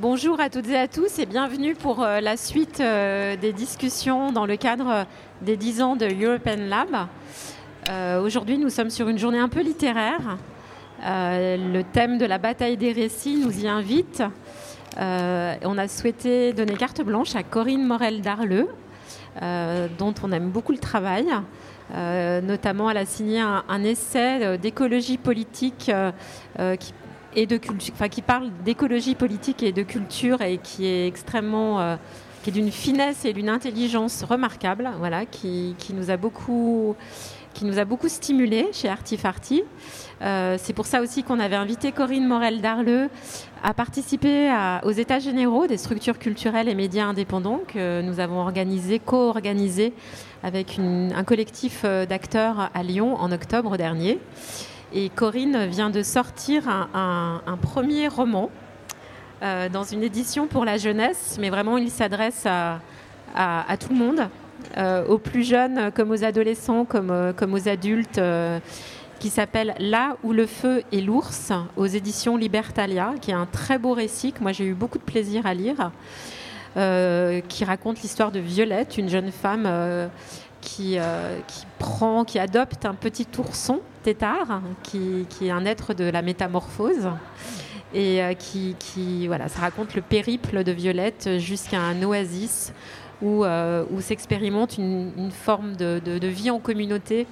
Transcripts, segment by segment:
Bonjour à toutes et à tous et bienvenue pour euh, la suite euh, des discussions dans le cadre des 10 ans de European Lab. Euh, aujourd'hui, nous sommes sur une journée un peu littéraire. le thème de la bataille des récits nous y invite. on a souhaité donner carte blanche à Corinne Morel-Darleux, dont on aime beaucoup le travail. notamment, elle a signé un, un essai d'écologie politique qui et de qui parle d'écologie politique et de culture et qui est extrêmement, euh, qui est d'une finesse et d'une intelligence remarquable, voilà, qui, qui, nous a beaucoup, qui nous a beaucoup stimulé chez Artifarty. Euh, c'est pour ça aussi qu'on avait invité Corinne Morel Darleux à participer aux États généraux des structures culturelles et médias indépendants que nous avons organisé, co-organisé avec un collectif euh, d'acteurs à Lyon en octobre dernier. Et Corinne vient de sortir un, premier roman euh, dans une édition pour la jeunesse, mais vraiment il s'adresse à, tout le monde, euh, aux plus jeunes comme aux adolescents, comme, euh, aux adultes, qui s'appelle Là où le feu est l'ours, aux éditions Libertalia, qui est un très beau récit que moi j'ai eu beaucoup de plaisir à lire. qui raconte l'histoire de Violette, une jeune femme qui, prend, qui adopte un petit ourson tétard, qui, est un être de la métamorphose. Et euh, qui, voilà, ça raconte le périple de Violette jusqu'à un oasis où, euh, où s'expérimente une, forme de, vie en communauté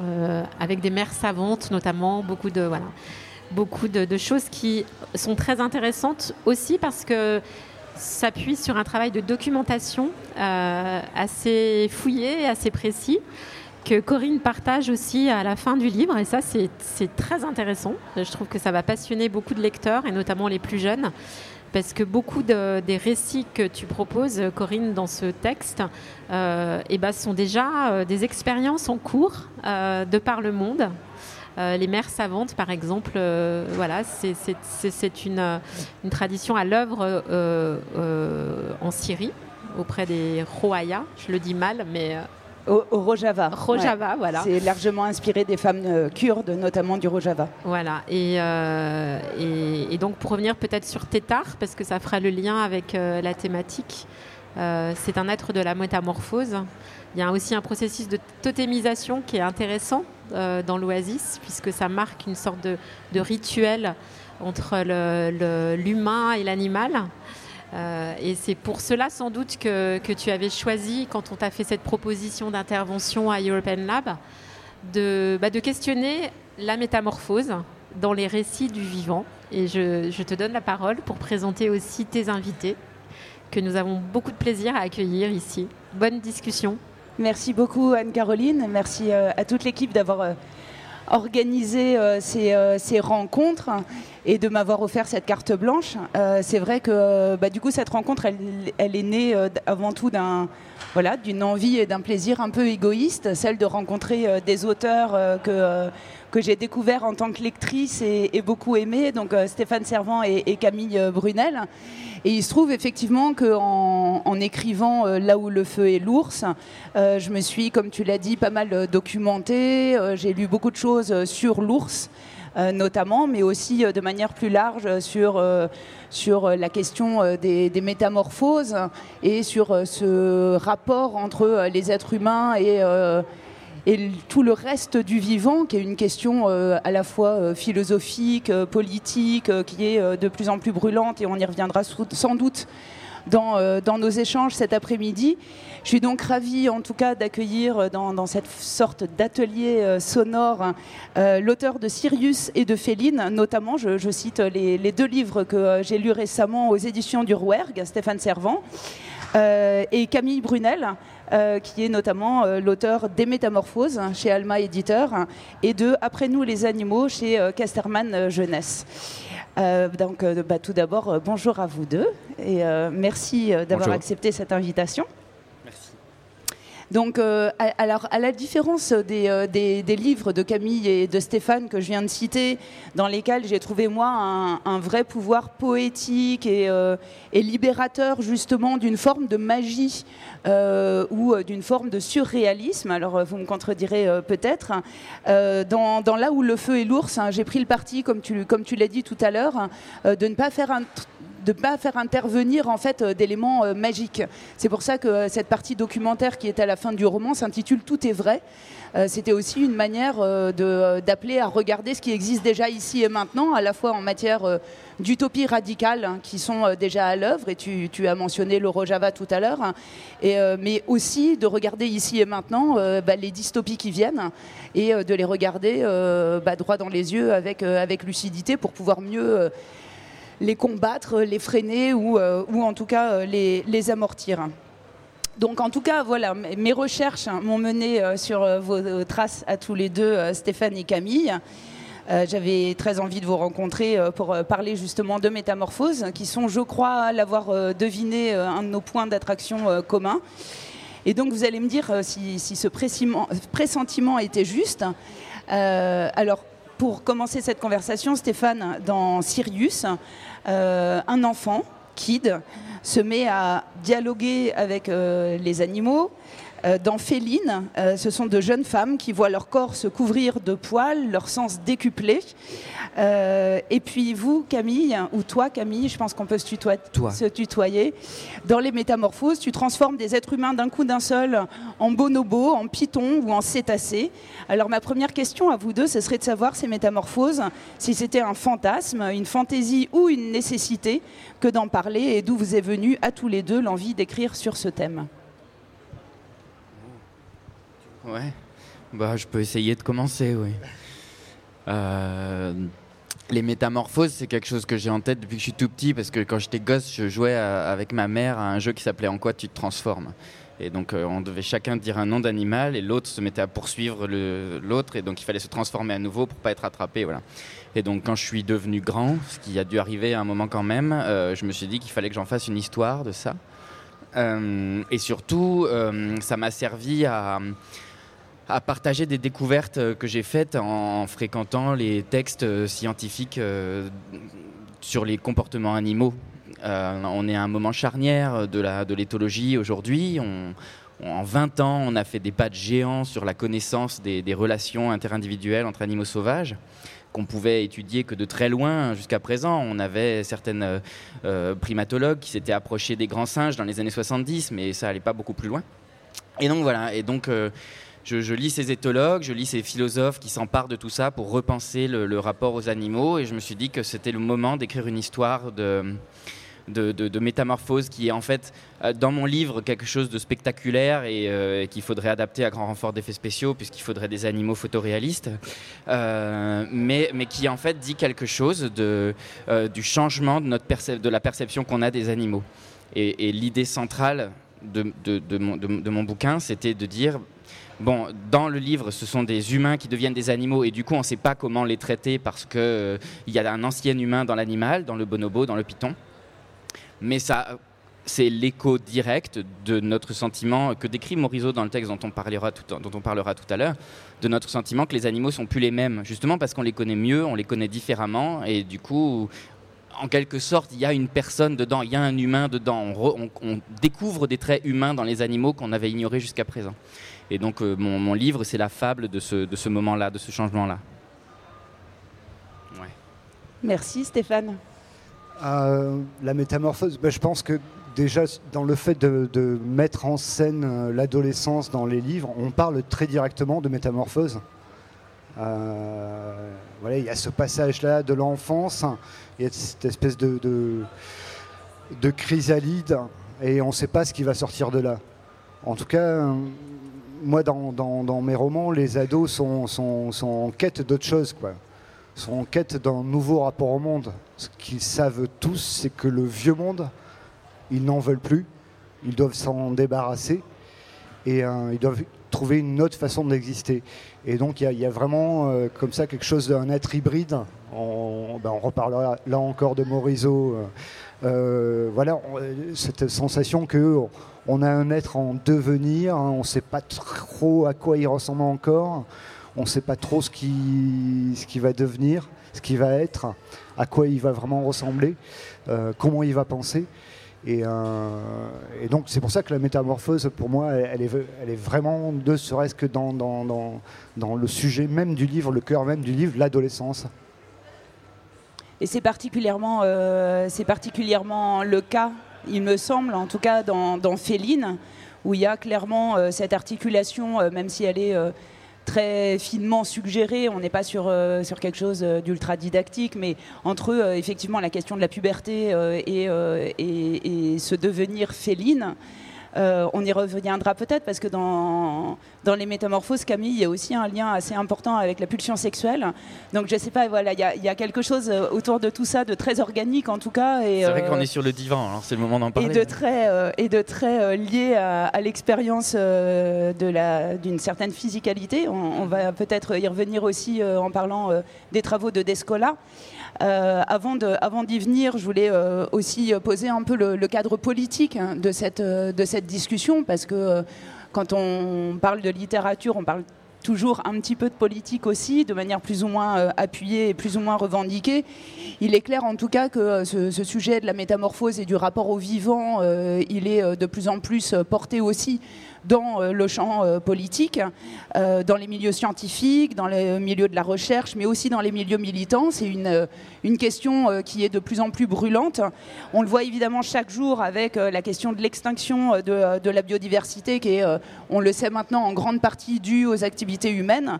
euh, avec des mères savantes notamment, beaucoup de, voilà, beaucoup de, choses qui sont très intéressantes aussi parce que s'appuie sur un travail de documentation assez fouillé, assez précis Corinne partage aussi à la fin du livre. Et ça, c'est très intéressant. Je trouve que ça va passionner beaucoup de lecteurs, et notamment les plus jeunes. Parce que beaucoup des récits que tu proposes, Corinne, dans ce texte, euh, eh ben, sont déjà euh, des expériences en cours euh, de par le monde. les mères savantes, par exemple, voilà, c'est une, tradition à l'œuvre en Syrie auprès des Rohaya. Je le dis mal, mais au, Rojava. Rojava, voilà. C'est largement inspiré des femmes euh, kurdes, notamment du Rojava. Voilà. Euh, et, et, donc, pour revenir peut-être sur Tétar, parce que ça fera le lien avec euh, la thématique, c'est un être de la métamorphose. Il y a aussi un processus de totémisation qui est intéressant dans l'oasis, puisque ça marque une sorte de, de rituel entre l'humain et l'animal. Euh, et c'est pour cela sans doute que, tu avais choisi, quand on t'a fait cette proposition d'intervention à European Lab, de, bah, questionner la métamorphose dans les récits du vivant. Et je, je, te donne la parole pour présenter aussi tes invités, que nous avons beaucoup de plaisir à accueillir ici. Bonne discussion. Merci beaucoup Anne-Caroline, merci euh, à toute l'équipe d'avoir euh, organisé ces, ces rencontres et de m'avoir offert cette carte blanche. Euh, c'est vrai que bah, du coup cette rencontre, elle, est née euh, avant tout d'un voilà, d'une envie et d'un plaisir un peu égoïste, celle de rencontrer euh, des auteurs que que j'ai découvert en tant que lectrice et, beaucoup aimé, donc Stéphane Servant et, Camille Brunel. Et il se trouve effectivement qu'en en, écrivant Là où le feu est l'ours, je me suis, comme tu l'as dit, pas mal documentée. j'ai lu beaucoup de choses sur l'ours. Euh, notamment, mais aussi euh, de manière plus large sur, euh, sur la question des, métamorphoses et sur ce rapport entre les êtres humains et et tout le reste du vivant, qui est une question à la fois philosophique, politique, qui est de plus en plus brûlante, et on y reviendra sans doute dans, nos échanges cet après-midi. Je suis donc ravie en tout cas d'accueillir euh, dans, cette sorte d'atelier euh, sonore euh, l'auteur de Sirius et de Féline, notamment, je, cite les, deux livres que j'ai lus récemment aux éditions du Rouergue, Stéphane Servant, et Camille Brunel. Qui est notamment l'auteur des Métamorphoses chez Alma Éditeur et de Après nous les animaux chez Casterman Jeunesse. donc, bah, tout d'abord, bonjour à vous deux et merci d'avoir accepté cette invitation. Donc, euh, alors, à la différence euh, des, livres de Camille et de Stéphane que je viens de citer, dans lesquels j'ai trouvé, moi, un, vrai pouvoir poétique euh, et, libérateur, justement, d'une forme de magie ou d'une forme de surréalisme, alors vous me contredirez peut-être, dans, Là où le feu est l'ours, hein, j'ai pris le parti, comme tu, comme tu l'as dit tout à l'heure, de ne pas faire un de ne pas faire intervenir en fait d'éléments magiques. C'est pour ça que cette partie documentaire qui est à la fin du roman s'intitule Tout est vrai. C'était aussi une manière d'appeler à regarder ce qui existe déjà ici et maintenant, à la fois en matière d'utopie radicale hein, qui sont déjà à l'œuvre, et tu, as mentionné le Rojava tout à l'heure, hein, mais aussi de regarder ici et maintenant bah, les dystopies qui viennent et de les regarder bah, droit dans les yeux avec, avec lucidité pour pouvoir mieux les combattre, les freiner ou, euh, ou en tout cas euh, les, les, amortir. Donc en tout cas, voilà, mes recherches m'ont mené euh, sur vos traces à tous les deux, Stéphane et Camille. J'avais très envie de vous rencontrer pour parler justement de métamorphoses, qui sont, je crois, l'avoir deviné, un de nos points d'attraction communs. Et donc vous allez me dire si, si ce pressentiment était juste. alors, pour commencer cette conversation, Stéphane, dans Sirius, un enfant, Kid, se met à dialoguer avec euh, les animaux. Euh, dans Féline, ce sont de jeunes femmes qui voient leur corps se couvrir de poils, leur sens décuplé. Euh, et puis vous, Camille, ou toi, Camille, je pense qu'on peut se, tutoyer. Dans les métamorphoses, tu transformes des êtres humains d'un coup d'un seul en bonobos, en pythons ou en cétacés. Alors ma première question à vous deux, ce serait de savoir ces métamorphoses, si c'était un fantasme, une fantaisie ou une nécessité que d'en parler et d'où vous est venue à tous les deux l'envie d'écrire sur ce thème. Ouais, bah, je peux essayer de commencer, oui. Euh, les métamorphoses, c'est quelque chose que j'ai en tête depuis que je suis tout petit, parce que quand j'étais gosse, je jouais avec ma mère à un jeu qui s'appelait En quoi tu te transformes? Et donc euh, on devait chacun dire un nom d'animal et l'autre se mettait à poursuivre l'autre et donc il fallait se transformer à nouveau pour pas être attrapé. Voilà. Et donc quand je suis devenu grand, ce qui a dû arriver à un moment quand même, euh, je me suis dit qu'il fallait que j'en fasse une histoire de ça. et surtout, ça m'a servi à à partager des découvertes euh, que j'ai faites en, fréquentant les textes euh, scientifiques euh, sur les comportements animaux. on est à un moment charnière de l'éthologie aujourd'hui. en 20 ans, on a fait des pas de géants sur la connaissance des, relations interindividuelles entre animaux sauvages qu'on pouvait étudier que de très loin jusqu'à présent. On avait certaines primatologues qui s'étaient approchés des grands singes dans les années 70, mais ça n'allait pas beaucoup plus loin. Et donc voilà, et donc je, lis ces éthologues, je lis ces philosophes qui s'emparent de tout ça pour repenser le, rapport aux animaux. Et je me suis dit que c'était le moment d'écrire une histoire de, métamorphose qui est en fait euh, dans mon livre quelque chose de spectaculaire et euh, qu'il faudrait adapter à grand renfort d'effets spéciaux puisqu'il faudrait des animaux photoréalistes, euh, mais, qui en fait dit quelque chose du changement de, notre de la perception qu'on a des animaux. Et, et l'idée centrale de, mon, bouquin, c'était de dire Bon, dans le livre, ce sont des humains qui deviennent des animaux et du coup, on ne sait pas comment les traiter parce qu'il euh, y a un ancien humain dans l'animal, dans le bonobo, dans le python. Mais ça, c'est l'écho direct de notre sentiment que décrit Morisot dans le texte dont on parlera tout, à l'heure, de notre sentiment que les animaux sont plus les mêmes, justement parce qu'on les connaît mieux, on les connaît différemment et du coup, en quelque sorte, il y a une personne dedans, il y a un humain dedans. on découvre des traits humains dans les animaux qu'on avait ignorés jusqu'à présent. Et donc euh, mon, livre, c'est la fable de ce, de ce moment-là, de ce changement-là. Merci Stéphane. Euh, la métamorphose, ben, je pense que déjà dans le fait de, mettre en scène euh, l'adolescence dans les livres, on parle très directement de métamorphose. voilà, il y a ce passage-là de l'enfance, il y a cette espèce de, de, de chrysalide, et on ne sait pas ce qui va sortir de là. En tout cas, moi, dans, mes romans, les ados sont, en quête d'autre chose, quoi. sont en quête d'un nouveau rapport au monde. Ce qu'ils savent tous, c'est que le vieux monde, ils n'en veulent plus. Ils doivent s'en débarrasser et euh, ils doivent trouver une autre façon d'exister. Et donc il y, a vraiment euh, comme ça quelque chose d'un être hybride. On, ben, on, reparlera là encore de Morisot. Euh, voilà, cette sensation que on a un être en devenir, hein, on ne sait pas trop à quoi il ressemble encore, on ne sait pas trop ce qui, va devenir, ce qui va être, à quoi il va vraiment ressembler, euh, comment il va penser. Euh, et, donc c'est pour ça que la métamorphose, pour moi, elle est, vraiment, ne serait-ce que dans, dans, le sujet même du livre, le cœur même du livre, l'adolescence. Et c'est particulièrement, c'est particulièrement le cas, il me semble, en tout cas dans, Féline, où il y a clairement cette articulation, même si elle est très finement suggéré. On n'est pas sur, euh, sur quelque chose euh, d'ultra didactique, mais entre eux, effectivement, la question de la puberté euh, et, et, et, ce devenir féline. Euh, on y reviendra peut-être parce que dans, dans les métamorphoses, Camille, il y a aussi un lien assez important avec la pulsion sexuelle. Donc je sais pas, voilà, il y, a quelque chose euh, autour de tout ça de très organique en tout cas. C'est vrai qu'on euh, est sur le divan, alors c'est le moment d'en parler. Et de très, et de très lié à, l'expérience d'une certaine physicalité. On, va peut-être y revenir aussi en parlant des travaux de Descola. Euh, avant d'y venir, je voulais euh, aussi poser un peu le, cadre politique hein, de, cette, euh, de cette discussion, parce que quand on parle de littérature, on parle toujours un petit peu de politique aussi, de manière plus ou moins appuyée et plus ou moins revendiquée. Il est clair en tout cas que ce, ce sujet de la métamorphose et du rapport au vivant, il est de plus en plus porté aussi dans euh, le champ euh, politique, euh, dans les milieux scientifiques, dans les milieux de la recherche, mais aussi dans les milieux militants. C'est une, une question qui est de plus en plus brûlante. On le voit évidemment chaque jour avec la question de l'extinction de, de, la biodiversité, qui est, on le sait maintenant, en grande partie due aux activités humaines,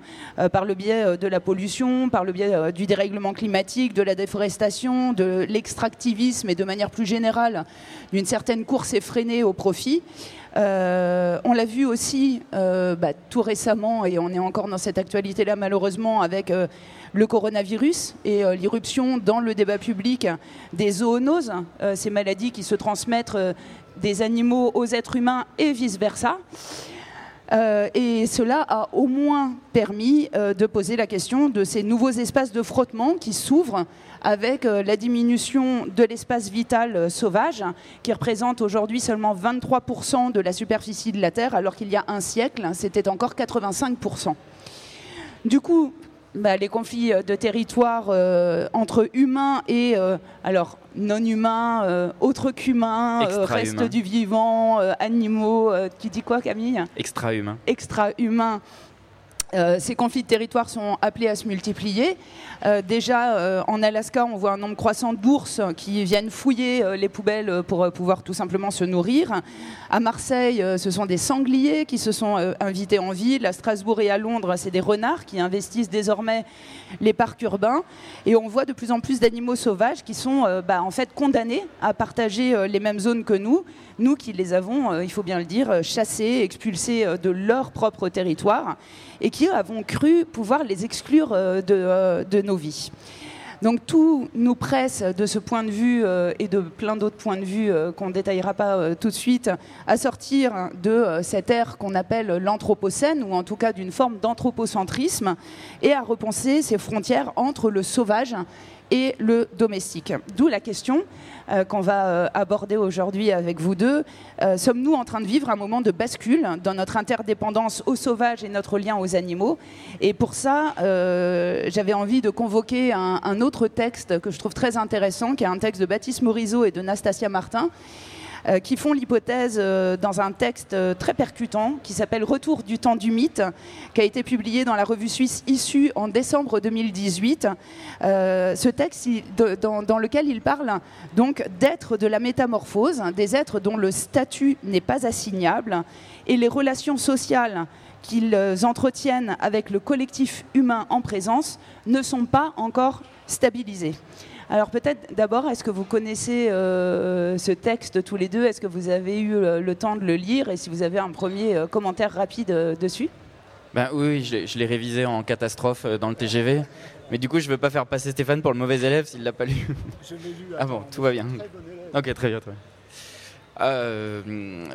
par le biais de la pollution, par le biais du dérèglement climatique, de la déforestation, de l'extractivisme et de manière plus générale d'une certaine course effrénée au profit. Euh, on l'a vu aussi euh, bah, tout récemment, et on est encore dans cette actualité-là malheureusement, avec euh, le coronavirus et l'irruption dans le débat public des zoonoses, ces maladies qui se transmettent des animaux aux êtres humains et vice-versa. et cela a au moins permis de poser la question de ces nouveaux espaces de frottement qui s'ouvrent avec euh, la diminution de l'espace vital euh, sauvage, qui représente aujourd'hui seulement 23% de la superficie de la Terre, alors qu'il y a un siècle, c'était encore 85%. Du coup, bah, les conflits euh, de territoire entre humains et alors non humains, autres qu'humains, reste du vivant, animaux. tu dis quoi, Camille? Extra-humains. Extra-humains. Ces conflits de territoire sont appelés à se multiplier. Euh, déjà, euh, en Alaska, on voit un nombre croissant d'ours qui viennent fouiller euh, les poubelles pour pouvoir tout simplement se nourrir. À Marseille, ce sont des sangliers qui se sont invités en ville. À Strasbourg et à Londres, c'est des renards qui investissent désormais les parcs urbains. Et on voit de plus en plus d'animaux sauvages qui sont bah, en fait condamnés à partager les mêmes zones que nous. Nous qui les avons, il faut bien le dire, chassés, expulsés de leur propre territoire et qui avons cru pouvoir les exclure de, de nos vies. Donc tout nous presse de ce point de vue euh, et de plein d'autres points de vue euh, qu'on ne détaillera pas euh, tout de suite à sortir de cette ère qu'on appelle l'anthropocène ou en tout cas d'une forme d'anthropocentrisme et à repenser ces frontières entre le sauvage et le domestique. D'où la question euh, qu'on va euh, aborder aujourd'hui avec vous deux. Euh, sommes-nous en train de vivre un moment de bascule dans notre interdépendance au sauvage et notre lien aux animaux? Et pour ça, j'avais envie de convoquer un, un, autre texte que je trouve très intéressant, qui est un texte de Baptiste Morisot et de Nastasia Martin euh, qui font l'hypothèse euh, dans un texte euh, très percutant qui s'appelle Retour du temps du mythe, qui a été publié dans la revue suisse Issue en décembre 2018. ce texte dans, lequel il parle donc d'êtres de la métamorphose, des êtres dont le statut n'est pas assignable et les relations sociales qu'ils entretiennent avec le collectif humain en présence ne sont pas encore stabilisées. Alors peut-être d'abord, est-ce que vous connaissez euh, ce texte tous les deux? Est-ce que vous avez eu le, temps de le lire? Et si vous avez un premier euh, commentaire rapide euh, dessus? Ben, Oui, je l'ai révisé en catastrophe dans le TGV. Mais du coup, je ne veux pas faire passer Stéphane pour le mauvais élève s'il ne l'a pas lu. Je l'ai lu. Ah bon, tout va bien. Ok, très bien, très bien. Euh,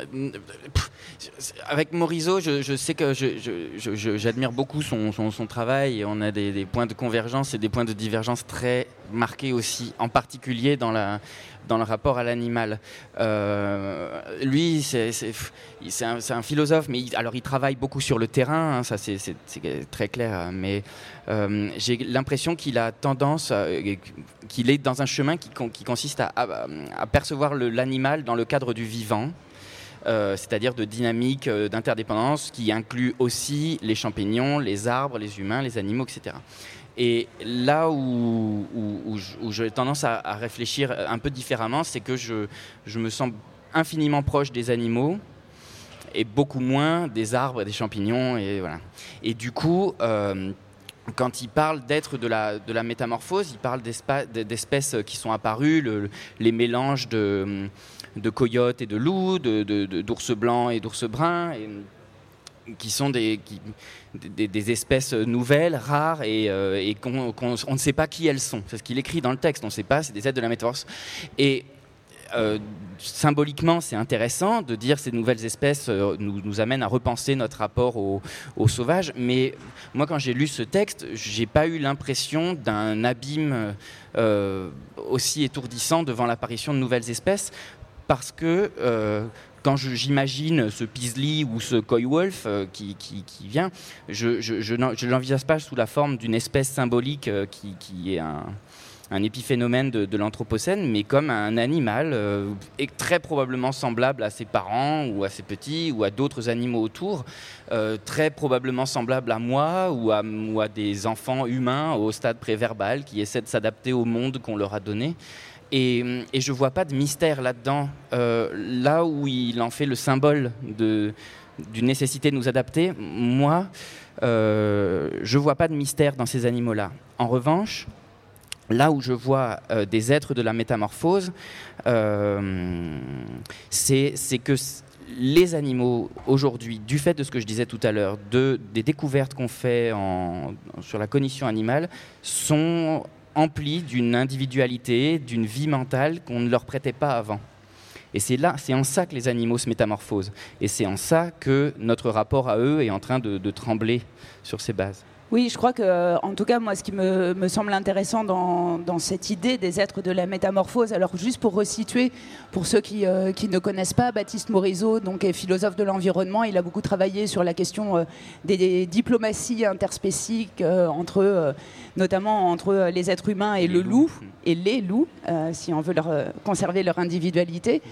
avec Morisot, je, sais que j'admire beaucoup son, travail et on a des, points de convergence et des points de divergence très marqués aussi, en particulier dans la, dans le rapport à l'animal. Euh, lui, c'est un, un, philosophe, mais alors il travaille beaucoup sur le terrain, hein, ça c'est très clair, mais euh, j'ai l'impression qu'il a tendance, qu'il est dans un chemin qui, qui consiste à, percevoir l'animal dans le cadre du vivant. Euh, c'est-à-dire de dynamique d'interdépendance qui inclut aussi les champignons, les arbres, les humains, les animaux, etc. Et là où, j'ai tendance à, réfléchir un peu différemment, c'est que je, me sens infiniment proche des animaux et beaucoup moins des arbres, des champignons. Et, voilà. et du coup, euh, quand il parle d'être de la, de métamorphose, il parle d'espèces qui sont apparues, les mélanges de, de coyotes et de loups, d'ours de, blancs et d'ours bruns. Qui sont des, des, espèces nouvelles, rares, et, euh, qu'on on ne sait pas qui elles sont. C'est ce qu'il écrit dans le texte, on ne sait pas, c'est des êtres de la métamorphose. Et euh, symboliquement, c'est intéressant de dire ces nouvelles espèces euh, nous, amènent à repenser notre rapport aux au sauvages. Mais moi, quand j'ai lu ce texte, j'ai pas eu l'impression d'un abîme aussi étourdissant devant l'apparition de nouvelles espèces, parce que quand j'imagine ce Peasley ou ce Coy Wolf euh, qui, vient, je, je, l'envisage pas sous la forme d'une espèce symbolique euh, qui, est un, épiphénomène de, l'Anthropocène, mais comme un animal euh, très probablement semblable à ses parents ou à ses petits ou à d'autres animaux autour, très probablement semblable à moi ou à, ou à des enfants humains au stade préverbal qui essaient de s'adapter au monde qu'on leur a donné. Et, je ne vois pas de mystère là-dedans. Euh, là où il en fait le symbole d'une nécessité de nous adapter, moi, euh, je ne vois pas de mystère dans ces animaux-là. En revanche, là où je vois euh, des êtres de la métamorphose, c'est que les animaux aujourd'hui, du fait de ce que je disais tout à l'heure, de, des découvertes qu'on fait sur la cognition animale, sont emplis d'une individualité, d'une vie mentale qu'on ne leur prêtait pas avant. Et c'est là, c'est en ça que les animaux se métamorphosent. Et c'est en ça que notre rapport à eux est en train de, de trembler sur ces bases. Oui, je crois que, en tout cas, moi, ce qui me, semble intéressant dans, cette idée des êtres de la métamorphose, alors juste pour resituer, pour ceux qui, euh, ne connaissent pas, Baptiste Morisot donc, est philosophe de l'environnement. Il a beaucoup travaillé sur la question euh, des, diplomaties interspécifiques, euh, entre, notamment entre les êtres humains et, le loup, et les loups, si on veut leur, conserver leur individualité.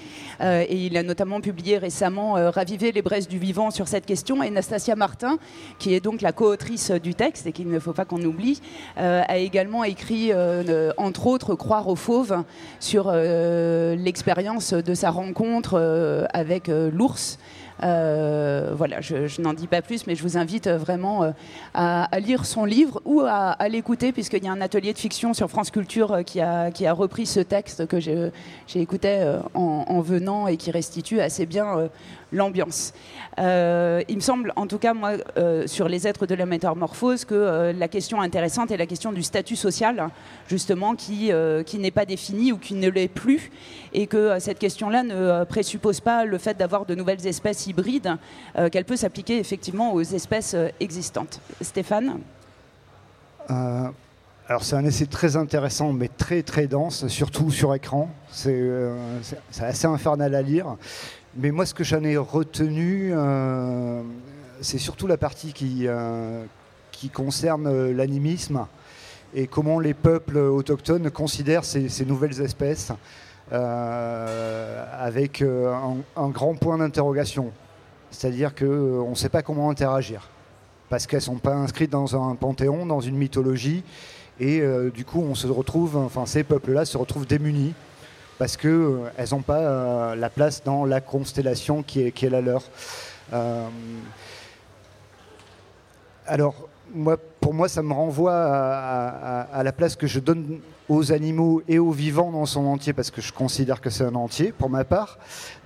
et il a notamment publié récemment Raviver les braises du vivant sur cette question. Et Nastasia Martin, qui est donc la co-autrice du texte, et qu'il ne faut pas qu'on oublie, euh, a également écrit, euh, entre autres, Croire aux fauves sur euh, l'expérience de sa rencontre avec l'ours. voilà, je, n'en dis pas plus, mais je vous invite vraiment à, lire son livre ou à, l'écouter, puisqu'il y a un atelier de fiction sur France Culture qui, a, qui a repris ce texte que j'ai écouté en, venant et qui restitue assez bien l'ambiance. Euh, il me semble, en tout cas, moi, euh, sur les êtres de la métamorphose, que euh, la question intéressante est la question du statut social, justement, qui, qui n'est pas défini ou qui ne l'est plus, et que cette question-là ne présuppose pas le fait d'avoir de nouvelles espèces hybrides, qu'elle peut s'appliquer effectivement aux espèces existantes. Stéphane? Alors c'est un essai très intéressant, mais très très dense, surtout sur écran. C'est assez infernal à lire. Mais moi, ce que j'en ai retenu, euh, c'est surtout la partie qui, euh, qui concerne euh, l'animisme et comment les peuples autochtones considèrent ces, nouvelles espèces avec un, grand point d'interrogation. C'est-à-dire qu'on ne sait pas comment interagir, parce qu'elles ne sont pas inscrites dans un panthéon, dans une mythologie, et du coup, on se retrouve, enfin, ces peuples-là se retrouvent démunis parce qu'elles euh, n'ont pas euh, la place dans la constellation qui est, la leur. Euh, alors, moi, pour moi, ça me renvoie à, la place que je donne aux animaux et aux vivants dans son entier, parce que je considère que c'est un entier, pour ma part,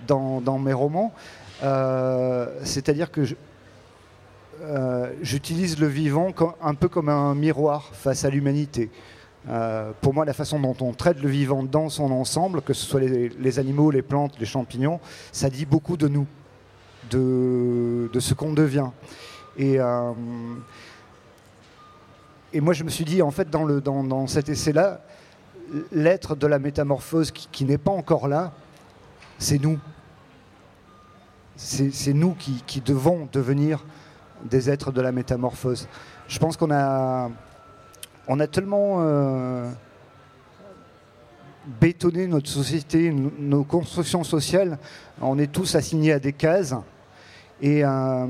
dans, mes romans. C'est-à-dire que j'utilise le vivant un peu comme un miroir face à l'humanité. Euh, pour moi, la façon dont on traite le vivant dans son ensemble, que ce soit les, animaux, les plantes, les champignons, ça dit beaucoup de nous, de, ce qu'on devient. Et, euh, et moi, je me suis dit, en fait, dans, cet essai-là, l'être de la métamorphose qui, n'est pas encore là, c'est nous. C'est nous qui devons devenir des êtres de la métamorphose. Je pense qu'on a on a tellement euh, bétonné notre société, nos constructions sociales, on est tous assignés à des cases et, euh,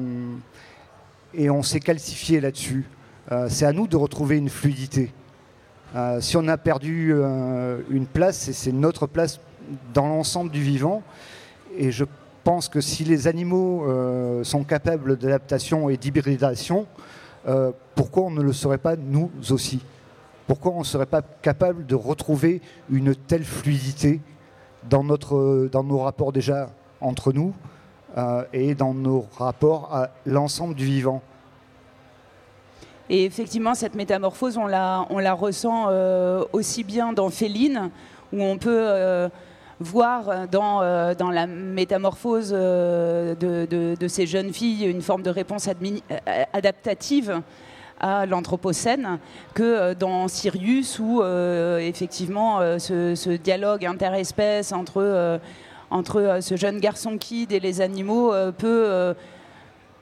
et on s'est calcifié là-dessus. euh, c'est à nous de retrouver une fluidité. Si on a perdu une place, c'est notre place dans l'ensemble du vivant. Et je pense que si les animaux sont capables d'adaptation et d'hybridation, pourquoi on ne le serait pas nous aussi? Pourquoi on ne serait pas capable de retrouver une telle fluidité dans, notre, dans nos rapports déjà entre nous et dans nos rapports à l'ensemble du vivant? Et effectivement, cette métamorphose, on la, on la ressent euh, aussi bien dans Féline, où on peut euh, voir dans, euh, dans, la métamorphose de, de, ces jeunes filles une forme de réponse adaptative à l'Anthropocène que dans Sirius où effectivement ce, dialogue interespèce entre, entre ce jeune garçon kid et les animaux peut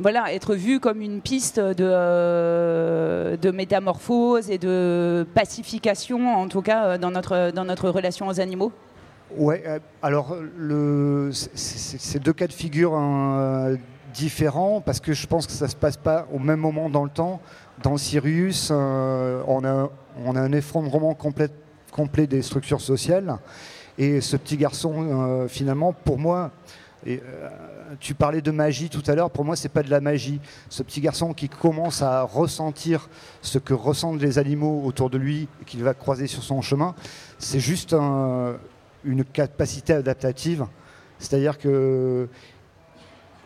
voilà, être vu comme une piste de, euh, de, métamorphose et de pacification, en tout cas euh, dans notre, dans notre relation aux animaux Oui, euh, alors c'est deux cas de figure hein, différents parce que je pense que ça ne se passe pas au même moment dans le temps. Dans Sirius, on, a, on a un effondrement complet, des structures sociales et ce petit garçon, finalement, pour moi, tu parlais de magie tout à l'heure, pour moi, c'est pas de la magie. Ce petit garçon qui commence à ressentir ce que ressentent les animaux autour de lui qu'il va croiser sur son chemin, c'est juste une capacité adaptative. C'est-à-dire que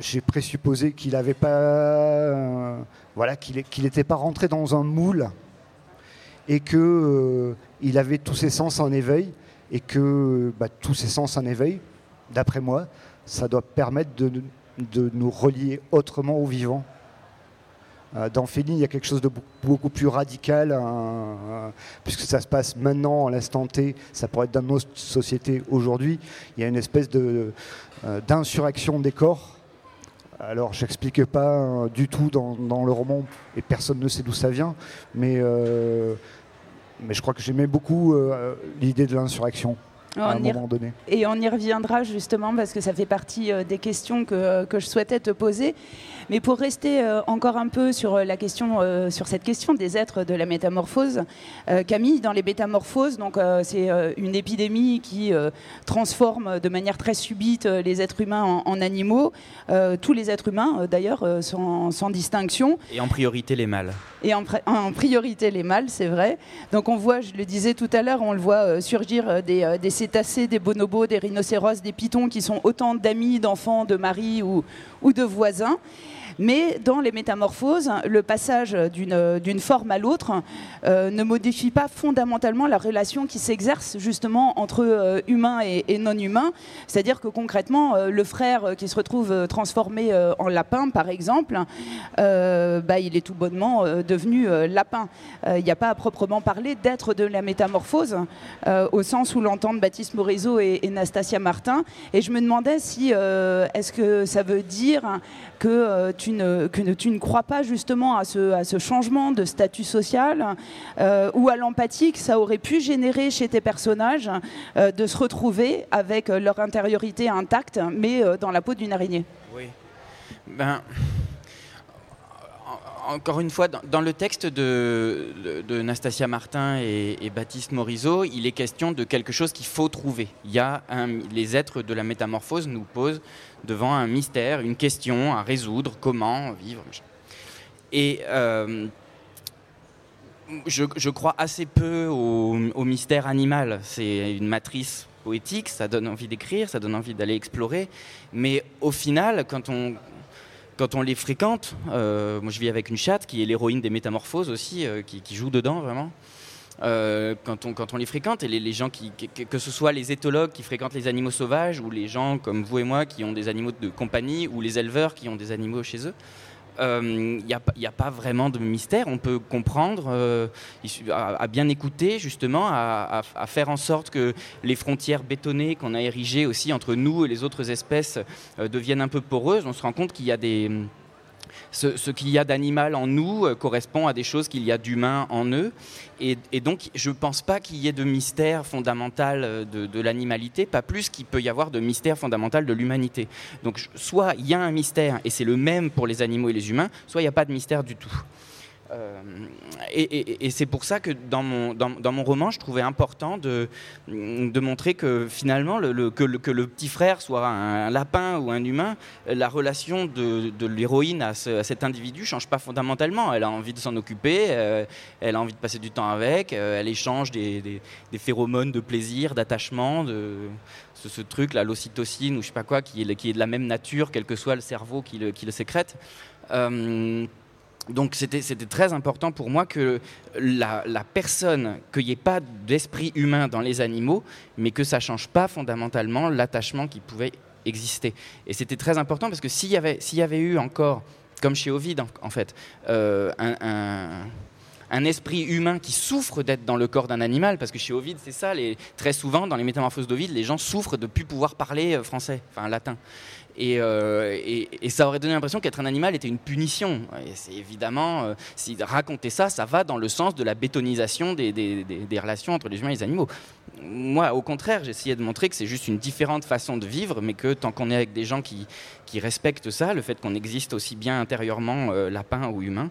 j'ai présupposé qu'il n'avait pas, voilà, qu'il n'était pas rentré dans un moule et qu'il euh, avait tous ses sens en éveil et que bah, tous ses sens en éveil, d'après moi, ça doit permettre de, nous relier autrement au vivant. Euh, dans Félix, il y a quelque chose de beaucoup plus radical, hein, euh, puisque ça se passe maintenant, à l'instant T, ça pourrait être dans notre société aujourd'hui. Il y a une espèce de, euh, d'insurrection des corps. Alors, j'explique pas du tout dans, le roman, et personne ne sait d'où ça vient, mais, mais je crois que j'aimais beaucoup l'idée de l'insurrection à un moment donné. Et on y reviendra justement parce que ça fait partie euh, des questions que, que je souhaitais te poser. Mais pour rester euh, encore un peu sur, euh, la question, sur cette question des êtres de la métamorphose, Camille, dans les métamorphoses, donc c'est une épidémie qui transforme de manière très subite les êtres humains en, animaux, tous les êtres humains d'ailleurs sans, sans, distinction. Et en priorité les mâles. Et en, en priorité les mâles, c'est vrai. Donc on voit, je le disais tout à l'heure, on le voit surgir des, des cétacés, des bonobos, des rhinocéros, des pitons qui sont autant d'amis, d'enfants, de maris ou, ou de voisins. Mais dans les métamorphoses, le passage d'une forme à l'autre euh, ne modifie pas fondamentalement la relation qui s'exerce justement entre euh, humains et, non humains. C'est-à-dire que concrètement, euh, le frère qui se retrouve transformé en lapin, par exemple, bah, il est tout bonnement devenu lapin. Il n'y a pas à proprement parler d'être de la métamorphose, au sens où l'entendent Baptiste Morisot et, et, Nastasia Martin. Et je me demandais si est-ce que ça veut dire que tu que tu ne crois pas justement à ce, à ce changement de statut social euh, ou à l'empathie que ça aurait pu générer chez tes personnages euh, de se retrouver avec leur intériorité intacte, mais euh, dans la peau d'une araignée. Oui. Ben, encore une fois, dans, le texte de, de, Nastasia Martin et, Baptiste Morisot, il est question de quelque chose qu'il faut trouver. Il y a les êtres de la métamorphose nous posent devant un mystère, une question à résoudre, comment vivre. Et euh, je, crois assez peu au, mystère animal. C'est une matrice poétique, ça donne envie d'écrire, ça donne envie d'aller explorer. Mais au final, quand on, quand on les fréquente, euh, moi je vis avec une chatte qui est l'héroïne des métamorphoses aussi, euh, qui, joue dedans vraiment. Euh, quand, on, les fréquente, et les, gens qui, que, ce soit les éthologues qui fréquentent les animaux sauvages, ou les gens comme vous et moi qui ont des animaux de compagnie, ou les éleveurs qui ont des animaux chez eux, il euh, n'y a, pas vraiment de mystère. On peut comprendre, euh, à, bien écouter justement, à, faire en sorte que les frontières bétonnées qu'on a érigées aussi entre nous et les autres espèces deviennent un peu poreuses. On se rend compte qu'il y a des ce, qu'il y a d'animal en nous euh, correspond à des choses qu'il y a d'humain en eux. Et, donc, je ne pense pas qu'il y ait de mystère fondamental euh, de, l'animalité, pas plus qu'il peut y avoir de mystère fondamental de l'humanité. Donc, soit il y a un mystère, et c'est le même pour les animaux et les humains, soit il n'y a pas de mystère du tout. Euh, et, c'est pour ça que dans mon, dans, mon roman, je trouvais important de, de montrer que finalement, le, que, le, que, le, petit frère soit un, lapin ou un humain, la relation de, de l'héroïne à, cet individu change pas fondamentalement. Elle a envie de s'en occuper, euh, elle a envie de passer du temps avec, euh, elle échange des, des, phéromones de plaisir, d'attachement, de ce, truc, la l'ocytocine ou je sais pas quoi, qui est, qui est de la même nature, quel que soit le cerveau qui le, qui sécrète donc c'était très important pour moi que la, personne, qu'il n'y ait pas d'esprit humain dans les animaux, mais que ça ne change pas fondamentalement l'attachement qui pouvait exister. Et c'était très important parce que s'il y, avait, eu encore, comme chez Ovid en, fait, euh, un, esprit humain qui souffre d'être dans le corps d'un animal, parce que chez Ovid, c'est ça, très souvent dans les métamorphoses d'Ovid, les gens souffrent de ne plus pouvoir parler euh, français, enfin latin. Euh, et, ça aurait donné l'impression qu'être un animal était une punition. Et c'est évidemment, euh, si raconter ça, ça va dans le sens de la bétonisation des, relations entre les humains et les animaux. Moi, au contraire, j'essayais de montrer que c'est juste une différente façon de vivre, mais que tant qu'on est avec des gens qui, respectent ça, le fait qu'on existe aussi bien intérieurement, euh, lapin ou humain,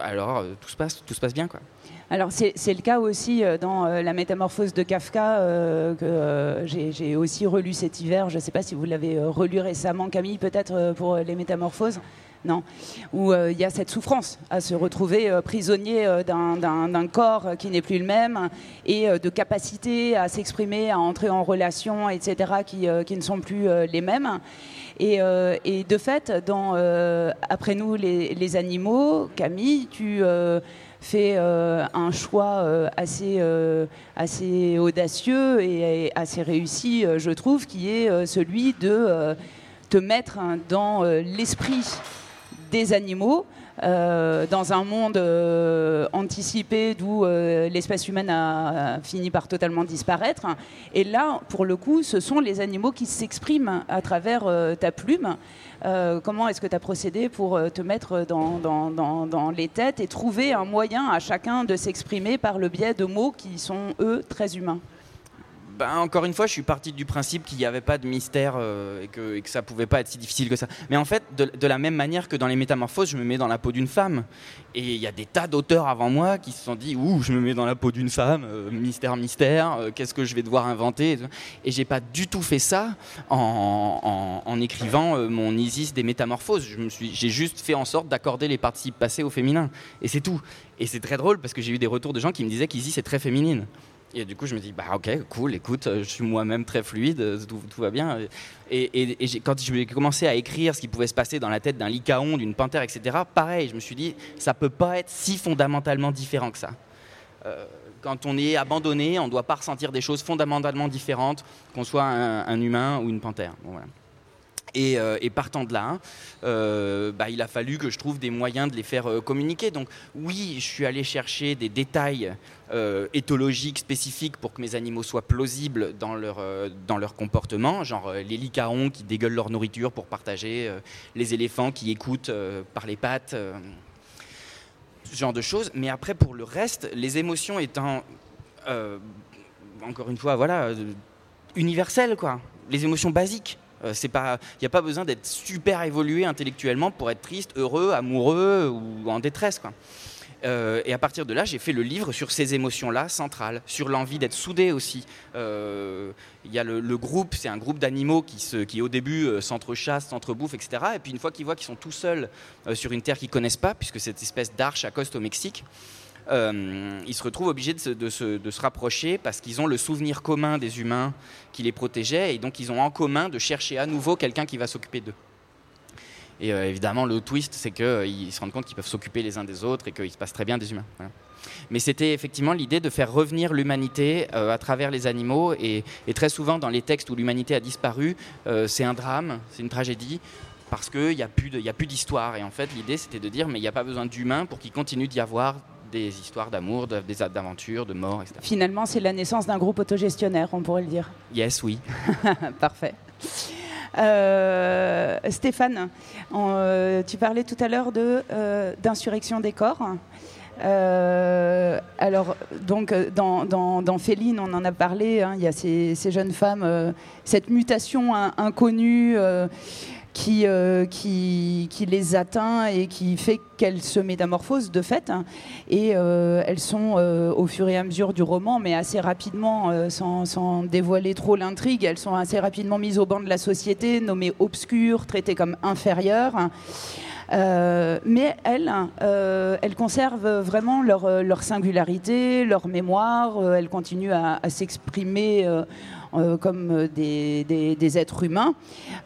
alors tout, se passe, tout se passe bien. Quoi. Alors c'est le cas aussi euh, dans euh, la métamorphose de Kafka euh, que j'ai aussi relu cet hiver. Je ne sais pas si vous l'avez relu récemment, Camille, peut-être pour les métamorphoses. Non, où il y a cette souffrance à se retrouver prisonnier d'un corps qui n'est plus le même et de capacité à s'exprimer, à entrer en relation, etc., qui, qui ne sont plus les mêmes. Et, et, de fait, dans Après nous, les animaux, Camille, tu fait euh, un choix euh, assez, euh, assez audacieux et, assez réussi, je trouve, qui est celui de te mettre dans l'esprit des animaux. Dans un monde anticipé d'où l'espèce humaine a, fini par totalement disparaître. Et là, pour le coup, ce sont les animaux qui s'expriment à travers ta plume. Euh, comment est-ce que tu as procédé pour euh, te mettre dans, dans, les têtes et trouver un moyen à chacun de s'exprimer par le biais de mots qui sont, eux, très humains? Ben, encore une fois, je suis parti du principe qu'il n'y avait pas de mystère euh, et, que, et, que, ça pouvait pas être si difficile que ça. Mais en fait, de, la même manière que dans les métamorphoses, je me mets dans la peau d'une femme. Et il y a des tas d'auteurs avant moi qui se sont dit Ouh, je me mets dans la peau d'une femme, euh, mystère, mystère, euh, qu'est-ce que je vais devoir inventer? Et j'ai pas du tout fait ça en, en, écrivant mon Isis des métamorphoses. J'ai juste fait en sorte d'accorder les participes passés au féminin. Et c'est tout. Et c'est très drôle parce que j'ai eu des retours de gens qui me disaient qu'Isis est très féminine. Et du coup, je me dis, bah ok, cool, écoute, euh, je suis moi-même très fluide, euh, tout, va bien. Et, quand j'ai commencé à écrire ce qui pouvait se passer dans la tête d'un lycaon, d'une panthère, etc., pareil, je me suis dit, ça peut pas être si fondamentalement différent que ça. Euh, quand on est abandonné, on ne doit pas ressentir des choses fondamentalement différentes, qu'on soit un, humain ou une panthère. voilà. Euh, et, partant de là, euh, bah, il a fallu que je trouve des moyens de les faire euh, communiquer. Donc oui, je suis allé chercher des détails éthologiques spécifiques pour que mes animaux soient plausibles dans leur, dans leur comportement, genre les licarons qui dégueulent leur nourriture pour partager, les éléphants qui écoutent par les pattes, ce genre de choses. Mais après, pour le reste, les émotions étant, encore une fois, voilà, universelles, quoi. Les émotions basiques. Euh, il n'y a pas besoin d'être super évolué intellectuellement pour être triste, heureux, amoureux ou en détresse. Euh, et à partir de là, j'ai fait le livre sur ces émotions-là centrales, sur l'envie d'être soudé aussi. Euh, il y a le, groupe, c'est un groupe d'animaux qui, au début s'entrechassent, s'entrebouffent, etc. Et puis une fois qu'ils voient qu'ils sont tout seuls sur une terre qu'ils connaissent pas, puisque cette espèce d'arche accoste au Mexique, euh, ils se retrouvent obligés de se, rapprocher parce qu'ils ont le souvenir commun des humains qui les protégeaient et donc ils ont en commun de chercher à nouveau quelqu'un qui va s'occuper d'eux. Et euh, évidemment, le twist, c'est qu'ils euh, se rendent compte qu'ils peuvent s'occuper les uns des autres et qu'il se passe très bien des humains. Mais c'était effectivement l'idée de faire revenir l'humanité à travers les animaux. Et, très souvent, dans les textes où l'humanité a disparu, c'est un drame, c'est une tragédie parce qu'il n'y a plus d'histoire. Et en fait, l'idée, c'était de dire, mais il n'y a pas besoin d'humains pour qu'il continue d'y avoir des histoires d'amour, des aventures, de mort, etc. Finalement, c'est la naissance d'un groupe autogestionnaire, on pourrait le dire. Yes, oui. Parfait. Euh, Stéphane, euh, tu parlais tout à l'heure de, euh, d'insurrection des corps. alors, donc, dans, dans, Féline, on en a parlé, hein, il y a ces, jeunes femmes, cette mutation inconnue qui, qui, les atteint et qui fait qu'elles se métamorphosent de fait. Et elles sont au fur et à mesure du roman, mais assez rapidement, sans, sans, dévoiler trop l'intrigue, elles sont assez rapidement mises au banc de la société, nommées obscures, traitées comme inférieures. Euh, mais elles, euh, elles conservent vraiment leur, euh, leur, singularité, leur mémoire, elles continuent à, à s'exprimer euh, comme euh, des, êtres humains.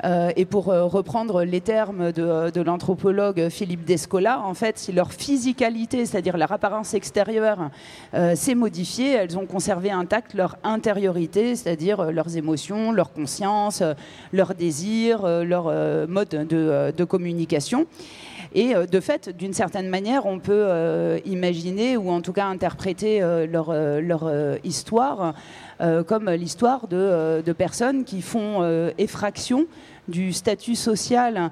Euh, et pour reprendre les termes de, l'anthropologue Philippe Descola, en fait, si leur physicalité, c'est-à-dire leur apparence extérieure, s'est modifiée, elles ont conservé intacte leur intériorité, c'est-à-dire leurs émotions, leur conscience, leurs désirs, leur mode de, communication. Et de fait, d'une certaine manière, on peut imaginer ou en tout cas interpréter leur, leur histoire euh, comme l'histoire de, euh, personnes qui font euh, effraction du statut social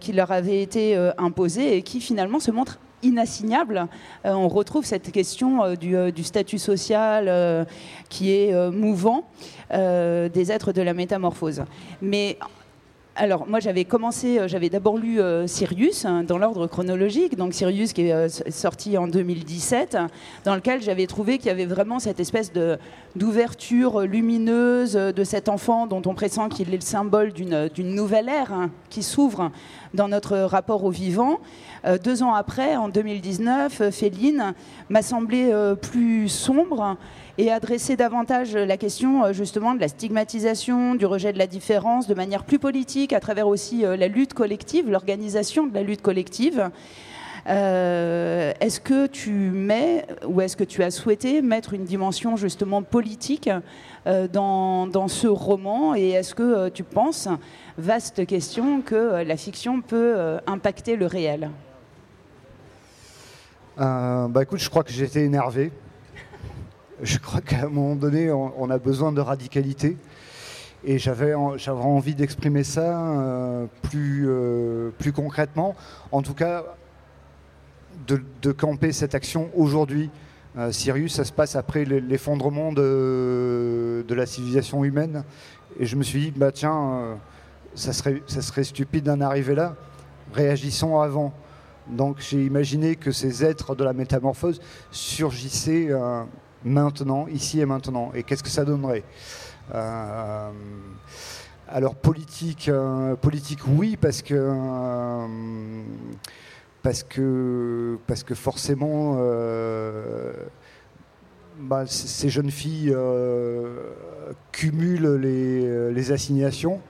qui leur avait été imposé et qui finalement se montrent inassignables. on retrouve cette question du, du, statut social qui est mouvant des êtres de la métamorphose. Mais alors, moi, j'avais commencé, euh, j'avais d'abord lu euh, Sirius hein, dans l'ordre chronologique, donc Sirius qui est euh, sorti en 2017, dans lequel j'avais trouvé qu'il y avait vraiment cette espèce d'ouverture lumineuse de cet enfant dont on pressent qu'il est le symbole d'une, nouvelle ère hein, qui s'ouvre dans notre rapport au vivant. deux ans après, en 2019, Féline m'a semblé plus sombre et adresser davantage la question euh, justement de la stigmatisation, du rejet de la différence de manière plus politique à travers aussi euh, la lutte collective, l'organisation de la lutte collective. Euh, est-ce que tu mets ou est-ce que tu as souhaité mettre une dimension justement politique dans, dans, ce roman? Et est-ce que tu penses, vaste question, que la fiction peut impacter le réel? Bah écoute, je crois que j'étais énervé je crois qu'à un moment donné, on, a besoin de radicalité. Et j'avais envie d'exprimer ça euh, plus, euh, plus concrètement. En tout cas, de, camper cette action aujourd'hui. Euh, Sirius, ça se passe après l'effondrement de, de, la civilisation humaine. Et je me suis dit, bah tiens, ça, serait, ça serait stupide d'en arriver là. Réagissons avant. Donc j'ai imaginé que ces êtres de la métamorphose surgissaient maintenant, ici et maintenant. Et qu'est-ce que ça donnerait euh, alors politique, euh, politique oui parce que euh, parce que parce que forcément bah, ces jeunes filles cumulent les, les assignations.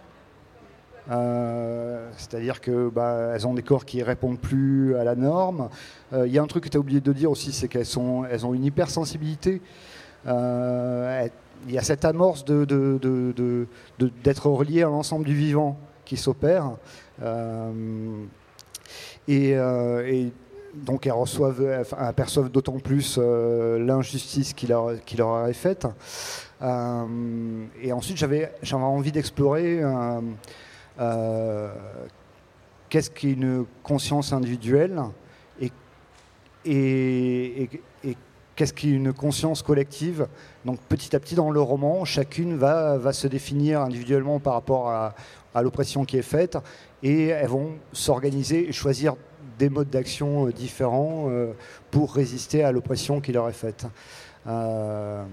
C'est-à-dire que bah, elles ont des corps qui répondent plus à la norme. Il y a un truc que tu as oublié de dire aussi, c'est qu'elles elles ont une hypersensibilité. Il y a cette amorce d'être de, de, de, relié à l'ensemble du vivant qui s'opère. Et, donc elles reçoivent, aperçoivent d'autant plus l'injustice qui leur, qui leur est faite. et ensuite, j'avais envie d'explorer qu'est-ce qu'une conscience individuelle et, et, qu'est-ce qu'une conscience collective? Donc petit à petit dans le roman, chacune va, se définir individuellement par rapport à, l'oppression qui est faite et elles vont s'organiser et choisir des modes d'action euh, différents euh, pour résister à l'oppression qui leur est faite. Euh,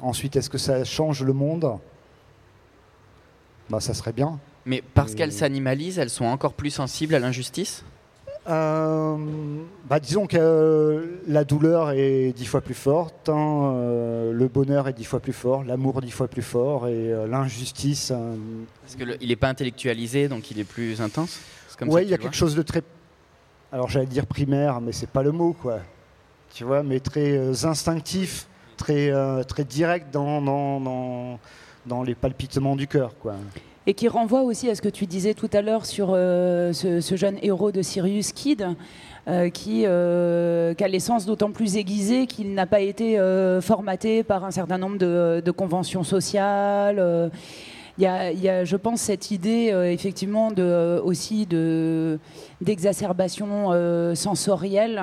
ensuite, est-ce que ça change le monde? Bah, Ça serait bien. Mais parce qu'elles s'animalisent, elles sont encore plus sensibles à l'injustice euh, bah, disons que la douleur est dix fois plus forte, hein, euh, le bonheur est dix fois plus fort, l'amour dix fois plus fort et euh, l'injustice. Parce qu'il n'est pas intellectualisé, donc il est plus intense Oui, il y a quelque chose de très. Alors j'allais dire primaire, mais c'est pas le mot, quoi. Tu vois, mais très instinctif, très, très direct dans, dans, dans, dans les palpitements du cœur, quoi et qui renvoie aussi à ce que tu disais tout à l'heure sur euh, ce, jeune héros de Sirius Kid. Euh, qui, euh, a l'essence d'autant plus aiguisée qu'il n'a pas été formaté par un certain nombre de, conventions sociales. Il y, a, je pense, cette idée effectivement de, aussi d'exacerbation sensorielle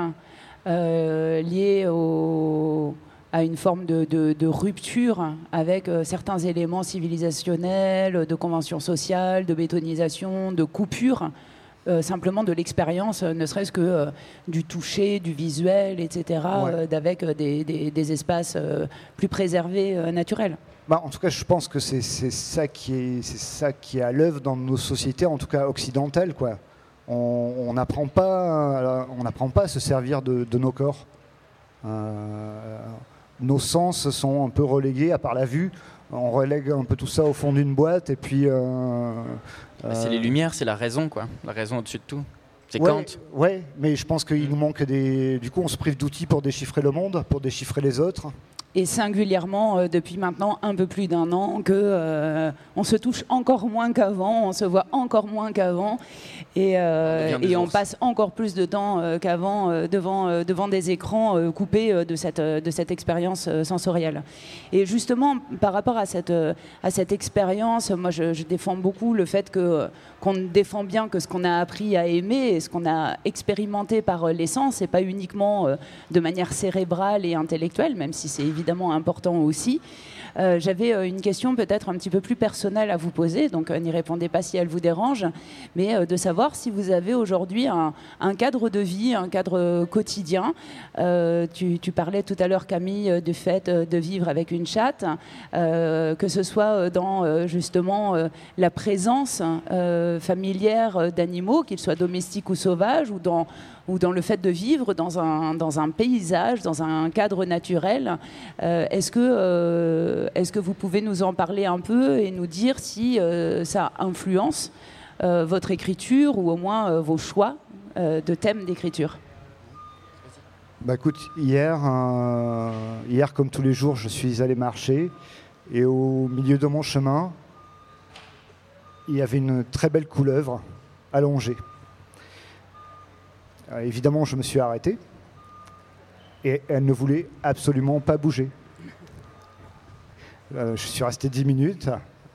liée au à une forme de, rupture avec certains éléments civilisationnels, de conventions sociales, de bétonisation, de coupure. simplement de l'expérience, ne serait-ce que du toucher, du visuel, etc., d'avec des, espaces plus préservés, naturels. Bah, en tout cas, je pense que c'est ça qui est, ça qui est à l'œuvre dans nos sociétés, en tout cas occidentales, quoi. On n'apprend pas, on pas à se servir de, nos corps. Euh, nos sens sont un peu relégués, à part la vue. On relègue un peu tout ça au fond d'une boîte et puis. Euh, bah, c'est les euh, lumières, c'est la raison, quoi. La raison au-dessus de tout. C'est ouais, Kant. Ouais, mais je pense qu'il nous manque des. Du coup, on se prive d'outils pour déchiffrer le monde, pour déchiffrer les autres et singulièrement euh, depuis maintenant un peu plus d'un an que euh, on se touche encore moins qu'avant, on se voit encore moins qu'avant et, euh, et on passe encore plus de temps qu'avant devant, devant des écrans coupés de cette, de cette expérience sensorielle. Et justement, par rapport à cette, à cette expérience, moi je, je, défends beaucoup le fait que qu'on défend bien que ce qu'on a appris à aimer et ce qu'on a expérimenté par l'essence et pas uniquement de manière cérébrale et intellectuelle, même si c'est évident évidemment important aussi. Euh, j'avais euh, une question peut-être un petit peu plus personnelle à vous poser, donc euh, n'y répondez pas si elle vous dérange, mais de savoir si vous avez aujourd'hui un, cadre de vie, un cadre quotidien. Tu, parlais tout à l'heure, Camille, du fait de vivre avec une chatte, que ce soit dans justement la présence familière d'animaux, qu'ils soient domestiques ou sauvages, ou dans ou dans le fait de vivre dans un, dans un paysage, dans un cadre naturel. Est-ce que euh, est-ce que vous pouvez nous en parler un peu et nous dire si euh, ça influence euh, votre écriture ou au moins vos choix de thèmes d'écriture? Bah écoute, hier, hier, comme tous les jours, je suis allé marcher et au milieu de mon chemin, il y avait une très belle couleuvre allongée. Évidemment, je me suis arrêté et elle ne voulait absolument pas bouger. Euh, je suis resté 10 minutes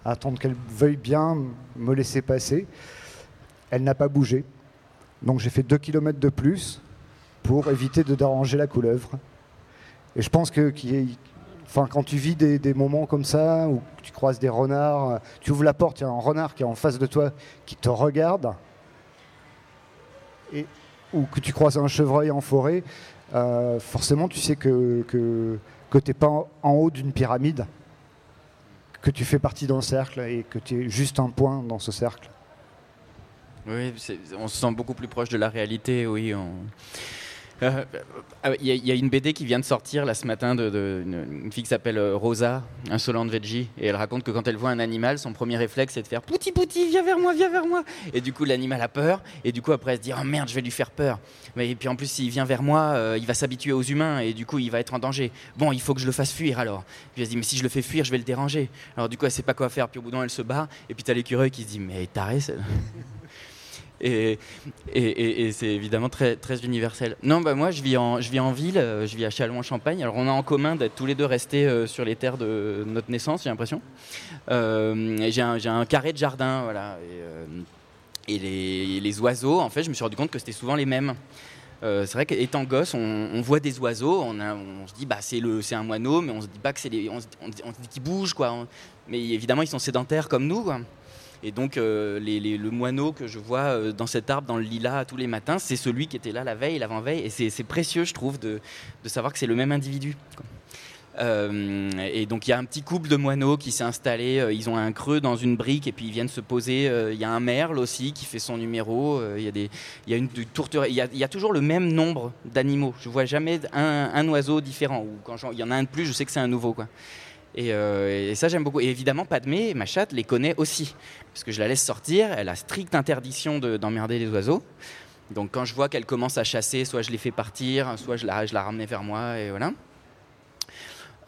à attendre qu'elle veuille bien me laisser passer. Elle n'a pas bougé. Donc j'ai fait 2 km de plus pour éviter de déranger la couleuvre. Et je pense que quand tu vis des, moments comme ça, où tu croises des renards, tu ouvres la porte, il y a un renard qui est en face de toi qui te regarde, ou que tu croises un chevreuil en forêt, euh, forcément tu sais que, que, que tu n'es pas en haut d'une pyramide que tu fais partie d'un cercle et que tu es juste un point dans ce cercle. Oui, on se sent beaucoup plus proche de la réalité, oui. Il euh, euh, y, a une BD qui vient de sortir là ce matin de, une, fille qui s'appelle euh, Rosa, insolente veggie, et elle raconte que quand elle voit un animal, son premier réflexe c'est de faire pouti pouti, viens vers moi, viens vers moi. Et du coup l'animal a peur, et du coup après elle se dit oh merde, je vais lui faire peur. Mais, et puis en plus s'il vient vers moi, il va s'habituer aux humains et du coup il va être en danger. Bon, il faut que je le fasse fuir alors. Puis elle se dit mais si je le fais fuir, je vais le déranger. Alors du coup elle sait pas quoi faire, puis au bout d'un elle se bat, et puis t'as l'écureuil qui se dit mais taré. Et, c'est évidemment très, universel. Non, bah moi je vis en, ville, euh, je vis à Châlons-en-Champagne. Alors on a en commun d'être tous les deux restés euh, sur les terres de notre naissance, j'ai l'impression. Euh, j'ai un, carré de jardin, voilà. Et, les, oiseaux, en fait, je me suis rendu compte que c'était souvent les mêmes. c'est vrai qu'étant gosse, on, voit des oiseaux, on, se dit bah c'est le, un moineau, mais on se dit pas que c'est on, on, se dit qu'ils bougent quoi. Mais évidemment, ils sont sédentaires comme nous. Et donc, euh, le moineau que je vois euh, dans cet arbre, dans le lilas, tous les matins, c'est celui qui était là la veille, l'avant-veille. Et c'est précieux, je trouve, de, savoir que c'est le même individu. Euh, et donc il y a un petit couple de moineaux qui s'est installé, ils ont un creux dans une brique et puis ils viennent se poser. Il y a un merle aussi qui fait son numéro. Il y a une tourterelle. Il y a, toujours le même nombre d'animaux. Je vois jamais un, oiseau différent. Quand il y en a un de plus, je sais que c'est un nouveau. Euh, et, ça, j'aime beaucoup. Et évidemment, Padmé, ma chatte, les connaît aussi. Parce que je la laisse sortir, elle a stricte interdiction d'emmerder les oiseaux. Donc quand je vois qu'elle commence à chasser, soit je les fais partir, soit je la, je ramenais vers moi, et voilà.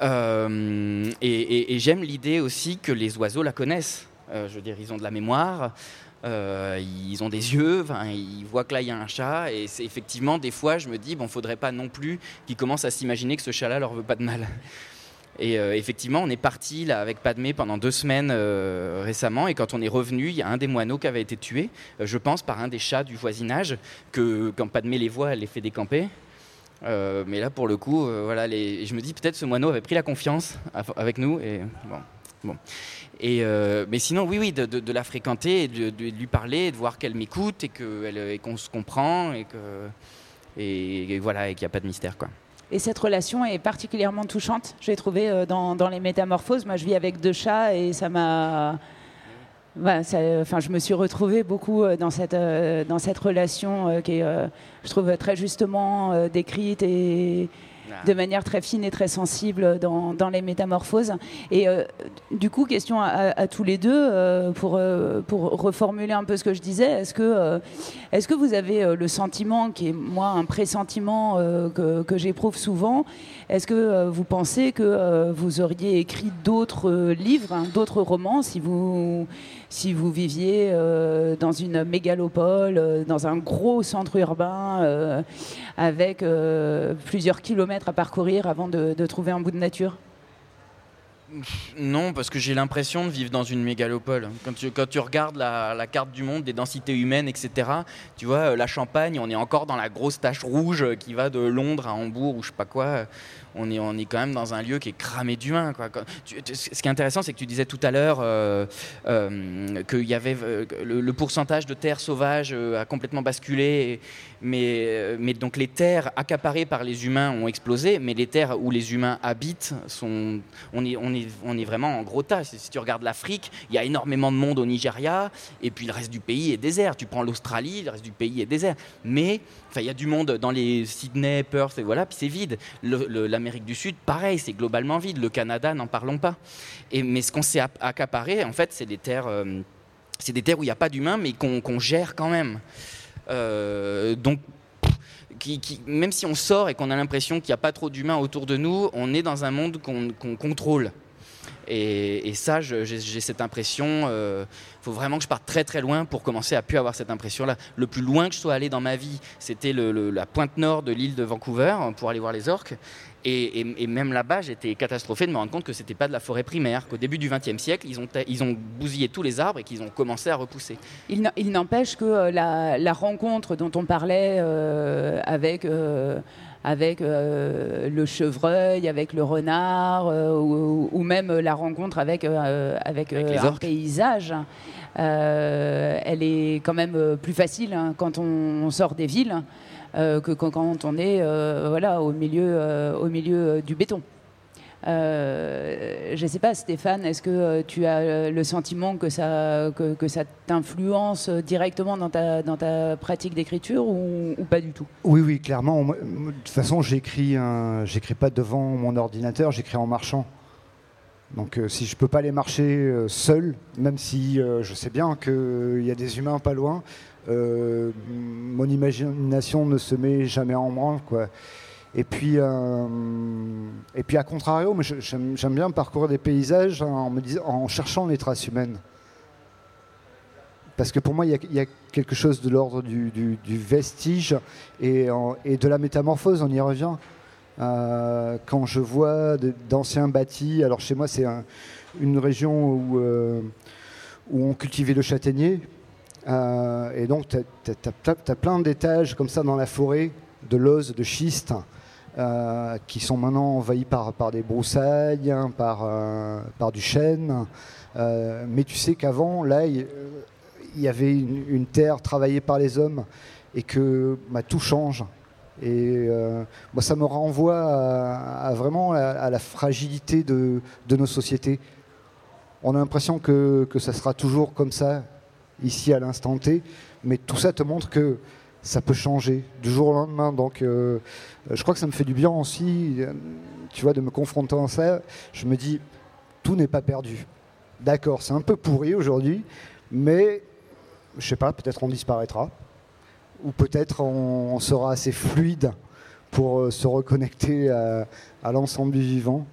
Euh, et, j'aime l'idée aussi que les oiseaux la connaissent. Euh, je veux dire, ils ont de la mémoire, ils ont des yeux, ils voient que là il y a un chat, et c'est effectivement des fois je me dis bon, faudrait pas non plus qu'ils commencent à s'imaginer que ce chat-là leur veut pas de mal. Et euh, effectivement, on est parti là avec Padmé pendant deux semaines euh, récemment. Et quand on est revenu, il y a un des moineaux qui avait été tué, euh, je pense, par un des chats du voisinage. Que quand Padmé les voit, elle les fait décamper. Mais là, pour le coup, voilà, je me dis peut-être ce moineau avait pris la confiance avec nous. Et, bon. Et, mais sinon, oui, oui, de, la fréquenter, de, lui parler, de voir qu'elle m'écoute et qu'on se comprend et, que, voilà, et qu'il n'y a pas de mystère. Quoi. Et cette relation est particulièrement touchante, j'ai trouvé, dans, dans, les métamorphoses. Moi, je vis avec deux chats et ça m'a enfin, je me suis retrouvée beaucoup euh, dans cette, euh, dans cette relation euh, qui est, je trouve, très justement décrite et, de manière très fine et très sensible dans, les métamorphoses. Et euh, du coup, question à, tous les deux, euh, pour, euh, pour reformuler un peu ce que je disais, est-ce que, est que vous avez le sentiment, qui est moi un pressentiment que j'éprouve souvent, est-ce que vous pensez que vous auriez écrit d'autres livres, hein, d'autres romans, si vous viviez dans une mégalopole, dans un gros centre urbain, avec plusieurs kilomètres à parcourir avant de, trouver un bout de nature? Non, parce que j'ai l'impression de vivre dans une mégalopole. Quand tu, regardes la, carte du monde, des densités humaines, etc., tu vois, euh, la Champagne, on est encore dans la grosse tache rouge qui va de Londres à Hambourg ou je sais pas quoi on est, on est quand même dans un lieu qui est cramé d'humains. Ce qui est intéressant, c'est que tu disais tout à l'heure euh, euh, que y avait euh, le, pourcentage de terres sauvages a complètement basculé, mais, mais donc les terres accaparées par les humains ont explosé, mais les terres où les humains habitent, sont, on, est, on, est, on est vraiment en gros tas. Si tu regardes l'Afrique, il y a énormément de monde au Nigeria, et puis le reste du pays est désert. Tu prends l'Australie, le reste du pays est désert. Mais il y a du monde dans les Sydney, Perth, et voilà, puis c'est vide. L'Amérique du Sud, pareil, c'est globalement vide. Le Canada, n'en parlons pas. Mais ce qu'on s'est accaparé, en fait, c'est des terres, euh, c'est des terres où il n'y a pas d'humains, mais qu'on gère quand même. Euh, donc, même si on sort et qu'on a l'impression qu'il n'y a pas trop d'humains autour de nous, on est dans un monde qu'on contrôle. Et, ça, j'ai cette impression. Euh, faut vraiment que je parte très très loin pour commencer à plus avoir cette impression-là. Le plus loin que je sois allé dans ma vie, c'était la pointe nord de l'île de Vancouver pour aller voir les orques. Et, même là-bas, j'étais catastrophé de me rendre compte que c'était pas de la forêt primaire, qu'au début du XXe siècle, ils ont, bousillé tous les arbres et qu'ils ont commencé à repousser. Il n'empêche que euh, la, rencontre dont on parlait euh, avec avec euh, le chevreuil, avec le renard, euh, ou, même la rencontre avec, euh, avec, un paysage. elle est quand même plus facile hein, quand on sort des villes que quand, on est voilà, au, milieu, au milieu du béton. Euh, je ne sais pas, Stéphane, est-ce que euh, tu as euh, le sentiment que ça, que, ça t'influence directement dans ta, dans ta pratique d'écriture ou, pas du tout? Oui, oui, clairement. de toute façon, j'écris, j'écris pas devant mon ordinateur, j'écris en marchant. Donc si je peux pas aller marcher seul, même si je sais bien qu'il y a des humains pas loin, mon imagination ne se met jamais en branle. Quoi. Et puis, euh, et puis à contrario, j'aime bien parcourir des paysages en, cherchant les traces humaines. Parce que pour moi, il y, a quelque chose de l'ordre du, vestige et, de la métamorphose, on y revient. Euh, quand je vois d'anciens bâtis, alors chez moi, c'est une région où, euh, où on cultivait le châtaignier. et donc, tu as, as, plein d'étages comme ça dans la forêt, de l'ose, de schiste. Euh, qui sont maintenant envahis par, des broussailles, hein, par, euh, par du chêne. Euh, mais tu sais qu'avant, là, il y, avait une, terre travaillée par les hommes et que bah, tout change. Et moi, ça me renvoie vraiment à, la fragilité de, nos sociétés. On a l'impression que ça sera toujours comme ça, ici à l'instant T, mais tout ça te montre que ça peut changer du jour au lendemain. Donc, euh, je crois que ça me fait du bien aussi, tu vois, de me confronter à ça. Je me dis, tout n'est pas perdu. D'accord, c'est un peu pourri aujourd'hui, mais je sais pas, peut-être on disparaîtra, ou peut-être on, sera assez fluide pour euh, se reconnecter à, à l'ensemble du vivant.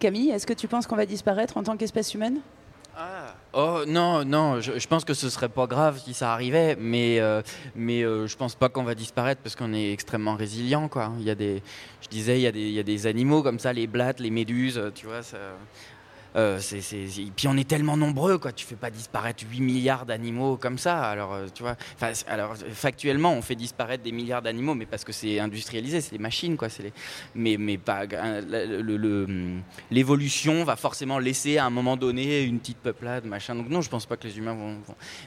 Camille, est-ce que tu penses qu'on va disparaître en tant qu'espèce humaine? Ah. Oh non, non, je, pense que ce serait pas grave si ça arrivait, mais, euh, mais euh, je pense pas qu'on va disparaître parce qu'on est extrêmement résilient. Quoi. Il y a des, je disais, il y, a des, il des animaux comme ça, les blattes, les méduses, tu vois. Ça, Euh, c'est- Puis on est tellement nombreux, quoi. Tu fais pas disparaître 8 milliards d'animaux comme ça. Alors, euh, tu vois. Alors, factuellement, on fait disparaître des milliards d'animaux, mais parce que c'est industrialisé, c'est des machines, quoi. Mais, mais pas. euh, le- l'évolution va forcément laisser à un moment donné une petite peuplade, machin. Donc non, je pense pas que les humains vont.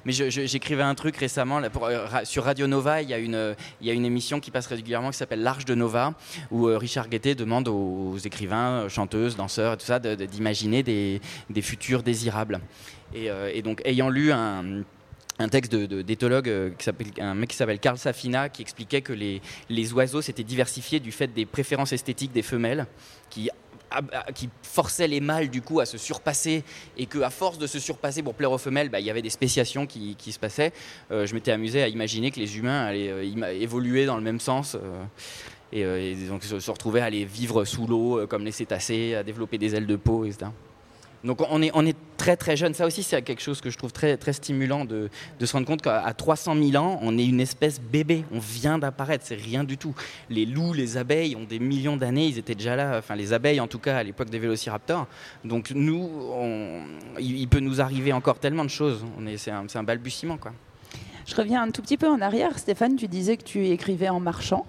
Mais j'écrivais un truc récemment euh, sur Radio Nova. Il y a une, y a une émission qui passe régulièrement qui s'appelle L'Arche de Nova, où Richard Guettet demande aux écrivains, chanteuses, danseurs et tout ça d'imaginer des, futurs désirables. Et, euh, et donc, ayant lu un texte de- de- d'éthologue, euh, un mec qui s'appelle Karl Safina, qui expliquait que les, les oiseaux s'étaient diversifiés du fait des préférences esthétiques des femelles, qui, qui forçaient les mâles du coup à se surpasser, et que à force de se surpasser pour plaire aux femelles, bah, il y avait des spéciations qui, se passaient. Euh, je m'étais amusé à imaginer que les humains allaient évoluer dans le même sens. et, donc se, se retrouver à aller vivre sous l'eau comme les cétacés, à développer des ailes de peau, etc. Donc on est, on est très très jeune. Ça aussi, c'est quelque chose que je trouve très, très stimulant de, de se rendre compte qu'à à 300 000 ans, on est une espèce bébé. On vient d'apparaître, c'est rien du tout. Les loups, les abeilles ont des millions d'années, ils étaient déjà là. Enfin, les abeilles, en tout cas, à l'époque des vélociraptors. Donc nous, on- il, peut nous arriver encore tellement de choses. On est, c'est, un, c'est un balbutiement, quoi. Je reviens un tout petit peu en arrière. Stéphane, tu disais que tu écrivais en marchant.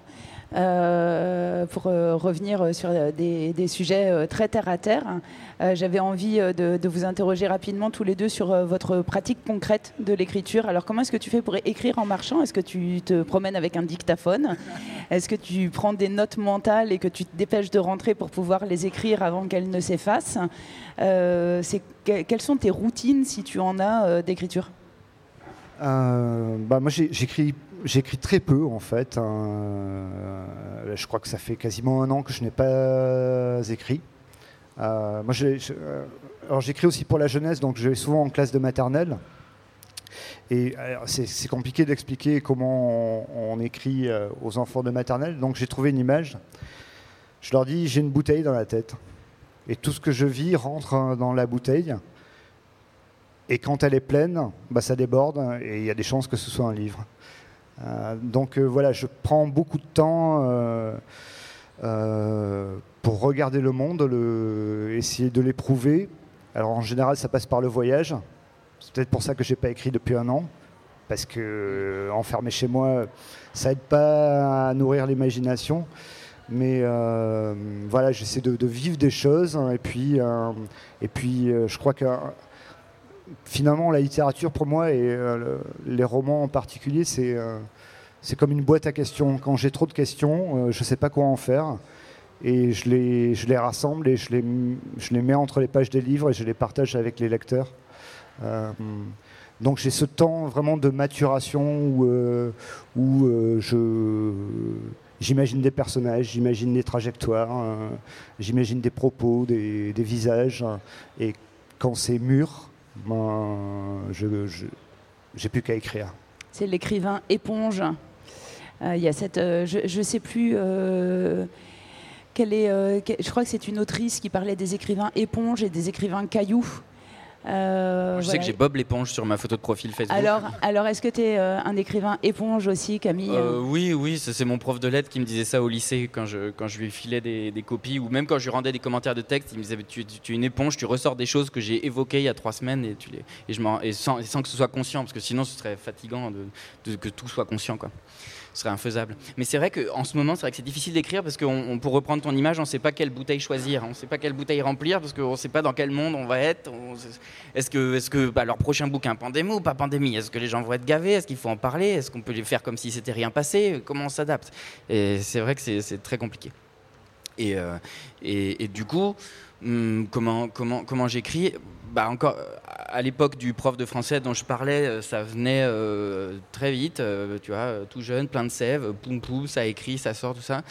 Euh, pour euh, revenir sur des, sujets euh, très terre à terre, j'avais envie de, vous interroger rapidement tous les deux sur votre pratique concrète de l'écriture. Alors, comment est-ce que tu fais pour écrire en marchant? Est-ce que tu te promènes avec un dictaphone? Est-ce que tu prends des notes mentales et que tu te dépêches de rentrer pour pouvoir les écrire avant qu'elles ne s'effacent? Quelles sont tes routines, si tu en as, d'écriture? Bah, moi, j'écris, j'écris très peu en fait. hein. Euh, je crois que ça fait quasiment un an que je n'ai pas écrit. Euh, moi, euh, alors j'écris aussi pour la jeunesse, donc je vais souvent en classe de maternelle. Et c'est, compliqué d'expliquer comment on, on écrit aux enfants de maternelle. Donc j'ai trouvé une image. Je leur dis j'ai une bouteille dans la tête, et tout ce que je vis rentre euh, dans la bouteille. Et quand elle est pleine, bah, ça déborde et il y a des chances que ce soit un livre. Euh, donc euh, voilà, je prends beaucoup de temps euh, pour regarder le monde, essayer de l'éprouver. Alors en général, ça passe par le voyage. C'est peut-être pour ça que j'ai pas écrit depuis un an, parce que enfermé chez moi, ça aide pas à nourrir l'imagination. Mais voilà, j'essaie de, vivre des choses hein, et puis, et puis je crois que finalement, la littérature, pour moi, et euh, le- les romans en particulier, c'est euh, c'est comme une boîte à questions. Quand j'ai trop de questions, euh, je ne sais pas quoi en faire. Et je les, je les rassemble et je les, je les mets entre les pages des livres et je les partage avec les lecteurs. Donc j'ai ce temps vraiment de maturation où, où je, j'imagine des personnages, j'imagine des trajectoires, j'imagine des propos, des, des visages. et quand c'est mûr, ben, j'ai plus qu'à écrire. C'est l'écrivain éponge. Euh, euh, je ne sais plus euh, quelle est. je crois que c'est une autrice qui parlait des écrivains éponges et des écrivains cailloux. Euh, Je sais que j'ai Bob l'éponge sur ma photo de profil Facebook. Alors, alors est-ce que tu es un écrivain éponge aussi, Camille Euh, oui, oui, c'est mon prof de lettres qui me disait ça au lycée quand je, quand je lui filais des, des copies ou même quand je lui rendais des commentaires de texte. Il me disait tu, tu- tu es une éponge, tu ressors des choses que j'ai évoquées il y a trois semaines et, tu les, et, je et sans, et sans que ce soit conscient parce que sinon ce serait fatigant de, de- que tout soit conscient. Quoi. Ce serait infaisable. Mais c'est vrai qu'en ce moment, c'est vrai que c'est difficile d'écrire parce que pour reprendre ton image, on ne sait pas quelle bouteille choisir, on ne sait pas quelle bouteille remplir parce qu'on ne sait pas dans quel monde on va être. Est-ce que, bah, leur prochain bouquin, pandémie ou pas pandémie Est-ce que les gens vont être gavés? Est-ce qu'il faut en parler? Est-ce qu'on peut les faire comme si c'était rien passé? Comment on s'adapte? Et c'est vrai que c'est très compliqué. Et, euh, du coup, comment, comment j'écris? Bah encore, euh, à l'époque du prof de français dont je parlais, euh, ça venait euh, très vite, tu vois, tout jeune, plein de sève, poum poum, ça écrit, ça sort, tout ça.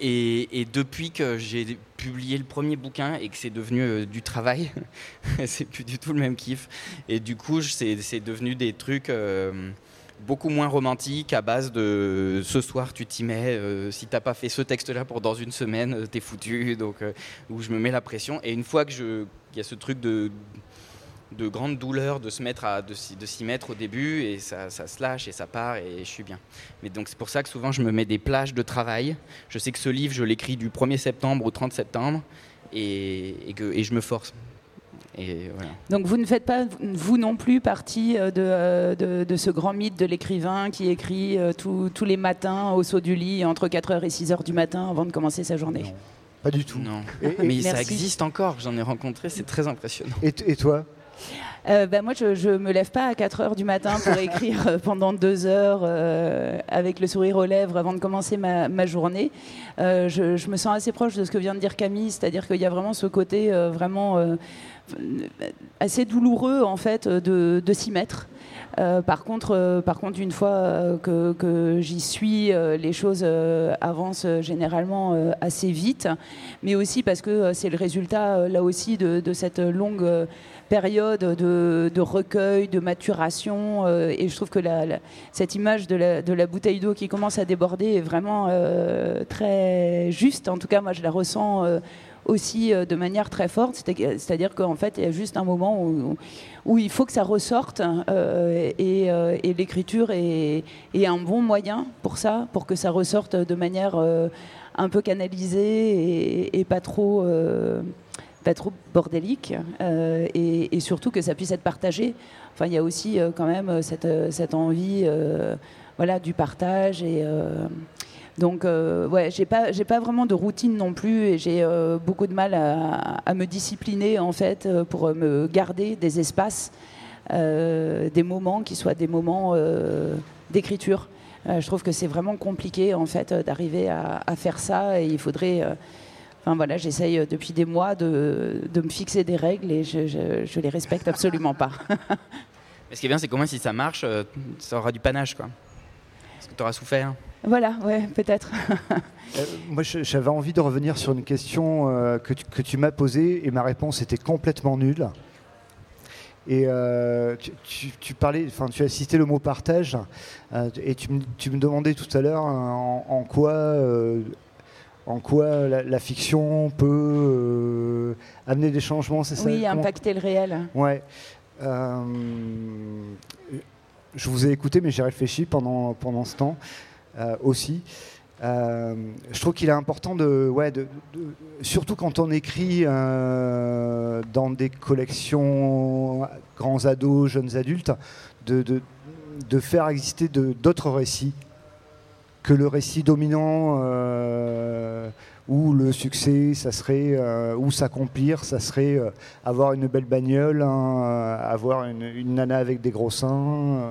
Et, depuis que j'ai publié le premier bouquin et que c'est devenu du travail, c'est plus du tout le même kiff. Et du coup, c'est devenu des trucs beaucoup moins romantiques à base de ce soir tu t'y mets, euh, si t'as pas fait ce texte-là pour dans une semaine, t'es foutu. Donc, où je me mets la pression. Et une fois que je, il y a ce truc de de grande douleur de se mettre à de, s'y- de s'y mettre au début et ça, ça se lâche et ça part et je suis bien. Mais donc c'est pour ça que souvent je me mets des plages de travail. Je sais que ce livre je l'écris du 1er septembre au 30 septembre et, que, et je me force. Donc vous ne faites pas, vous non plus, partie euh, euh, de, de, ce grand mythe de l'écrivain qui écrit euh, tous les matins au saut du lit entre 4h et 6h du matin avant de commencer sa journée? Pas du tout. Non. Mais ça existe encore, j'en ai rencontré, c'est très impressionnant. Et, et toi? Ben moi, je ne me lève pas à 4 heures du matin pour écrire pendant deux heures avec le sourire aux lèvres avant de commencer ma, ma journée. Je, je, me sens assez proche de ce que vient de dire Camille, c'est-à-dire qu'il y a vraiment ce côté vraiment assez douloureux en fait de, s'y mettre. Euh, par, contre, euh, par contre, une fois euh, que, j'y suis, les choses avancent généralement assez vite, mais aussi parce que c'est le résultat, là aussi, de, cette longue période de, recueil, de maturation. et je trouve que cette image de la, de la bouteille d'eau qui commence à déborder est vraiment très juste. En tout cas, moi, je la ressens aussi euh, de manière très forte. C'est-à-dire qu'en fait, il y a juste un moment où, il faut que ça ressorte euh, euh, et, l'écriture est, un bon moyen pour ça, pour que ça ressorte de manière un peu canalisée et, pas trop pas trop bordélique et, surtout que ça puisse être partagé. Enfin, il y a aussi quand même cette envie voilà, du partage et, donc, euh, ouais, j'ai pas, j'ai pas vraiment de routine non plus et j'ai euh, beaucoup de mal à, me discipliner en fait euh, pour me garder des espaces, des moments qui soient des moments d'écriture. je trouve que c'est vraiment compliqué en fait d'arriver à, faire ça et il faudrait. Enfin voilà, j'essaye depuis des mois de, de, me fixer des règles et je, je, les respecte absolument pas. Mais ce qui est bien, c'est qu'au moins si ça marche, ça aura du panache quoi. Parce que tu auras souffert. Voilà, ouais, peut-être. Euh, moi, j'avais envie de revenir sur une question euh, que tu, m'as posée et ma réponse était complètement nulle. Et euh, tu, parlais, enfin, tu as cité le mot partage et tu, me demandais tout à l'heure en, quoi, en quoi la, fiction peut amener des changements, c'est ça Oui, impacter le réel. Ouais. je vous ai écouté, mais j'ai réfléchi pendant, pendant ce temps. Euh, aussi. Euh, je trouve qu'il est important de, ouais, de, surtout quand on écrit euh, dans des collections grands ados, jeunes adultes, de, de faire exister d'autres récits que le récit dominant où le succès, ça serait, ou s'accomplir, ça serait avoir une belle bagnole, hein, avoir une, une, nana avec des gros seins,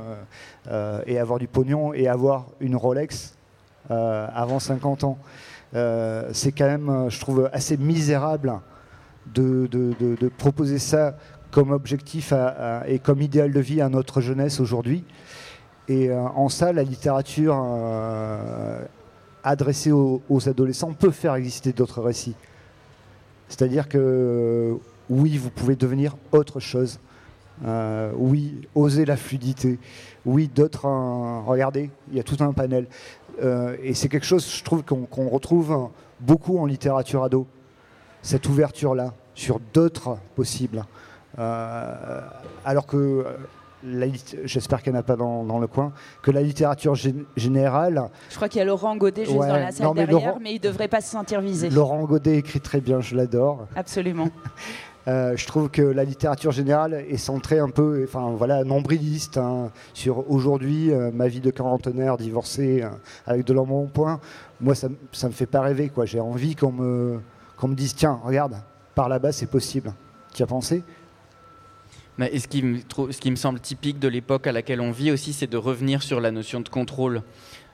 et avoir du pognon et avoir une Rolex euh, avant 50 ans. Euh, c'est quand même, je trouve, assez misérable de, proposer ça comme objectif et comme idéal de vie à notre jeunesse aujourd'hui. Et en ça, la littérature adressée aux, adolescents peut faire exister d'autres récits. C'est-à-dire que oui, vous pouvez devenir autre chose. Oui, oser la fluidité. Oui, d'autres, regardez, il y a tout un panel. Euh, et c'est quelque chose, je trouve, qu'on retrouve beaucoup en littérature ado. Cette ouverture-là sur d'autres possibles. Euh, alors que, euh, j'espère qu'elle n'a pas dans, le coin, que la littérature générale. Je crois qu'il y a Laurent Godet juste dans la salle derrière, mais il ne devrait pas se sentir visé. Laurent Godet écrit très bien, je l'adore. Absolument. Euh, je trouve que la littérature générale est centrée un peu, enfin voilà, nombriliste hein, sur aujourd'hui euh, ma vie de quarantenaire, divorcé euh, avec de l'embonpoint. Moi, ça, ça me fait pas rêver, quoi. J'ai envie qu'on me, qu'on me dise, tiens, regarde, par là-bas, c'est possible. Tu as pensé? Mais ce, qui me, ce qui me semble typique de l'époque à laquelle on vit aussi, c'est de revenir sur la notion de contrôle.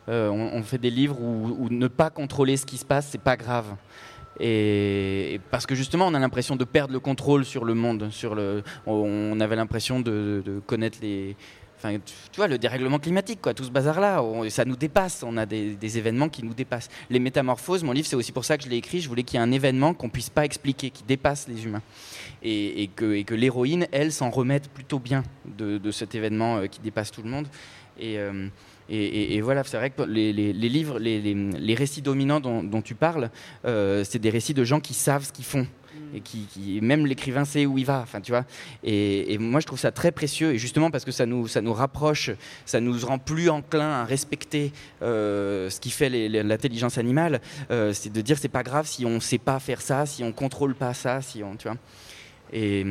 on, fait des livres où, où, ne pas contrôler ce qui se passe, c'est pas grave. Et, parce que justement, on a l'impression de perdre le contrôle sur le monde. Sur le, on avait l'impression de, connaître les, Enfin, tu vois, le dérèglement climatique, quoi, tout ce bazar-là, ça nous dépasse, on a des, événements qui nous dépassent. Les métamorphoses, mon livre, c'est aussi pour ça que je l'ai écrit, je voulais qu'il y ait un événement qu'on puisse pas expliquer, qui dépasse les humains. Et, que, l'héroïne, elle, s'en remette plutôt bien de, cet événement euh, qui dépasse tout le monde. Et, euh, et, voilà, c'est vrai que les, livres, les, récits dominants dont, tu parles, euh, c'est des récits de gens qui savent ce qu'ils font. et qui, même l'écrivain sait où il va. Enfin, tu vois. Et, et moi, je trouve ça très précieux, et justement parce que ça nous, rapproche, ça nous rend plus enclin à respecter euh, ce qui fait l'intelligence animale. euh, c'est de dire c'est pas grave si on sait pas faire ça, si on contrôle pas ça, si on, tu vois. Et,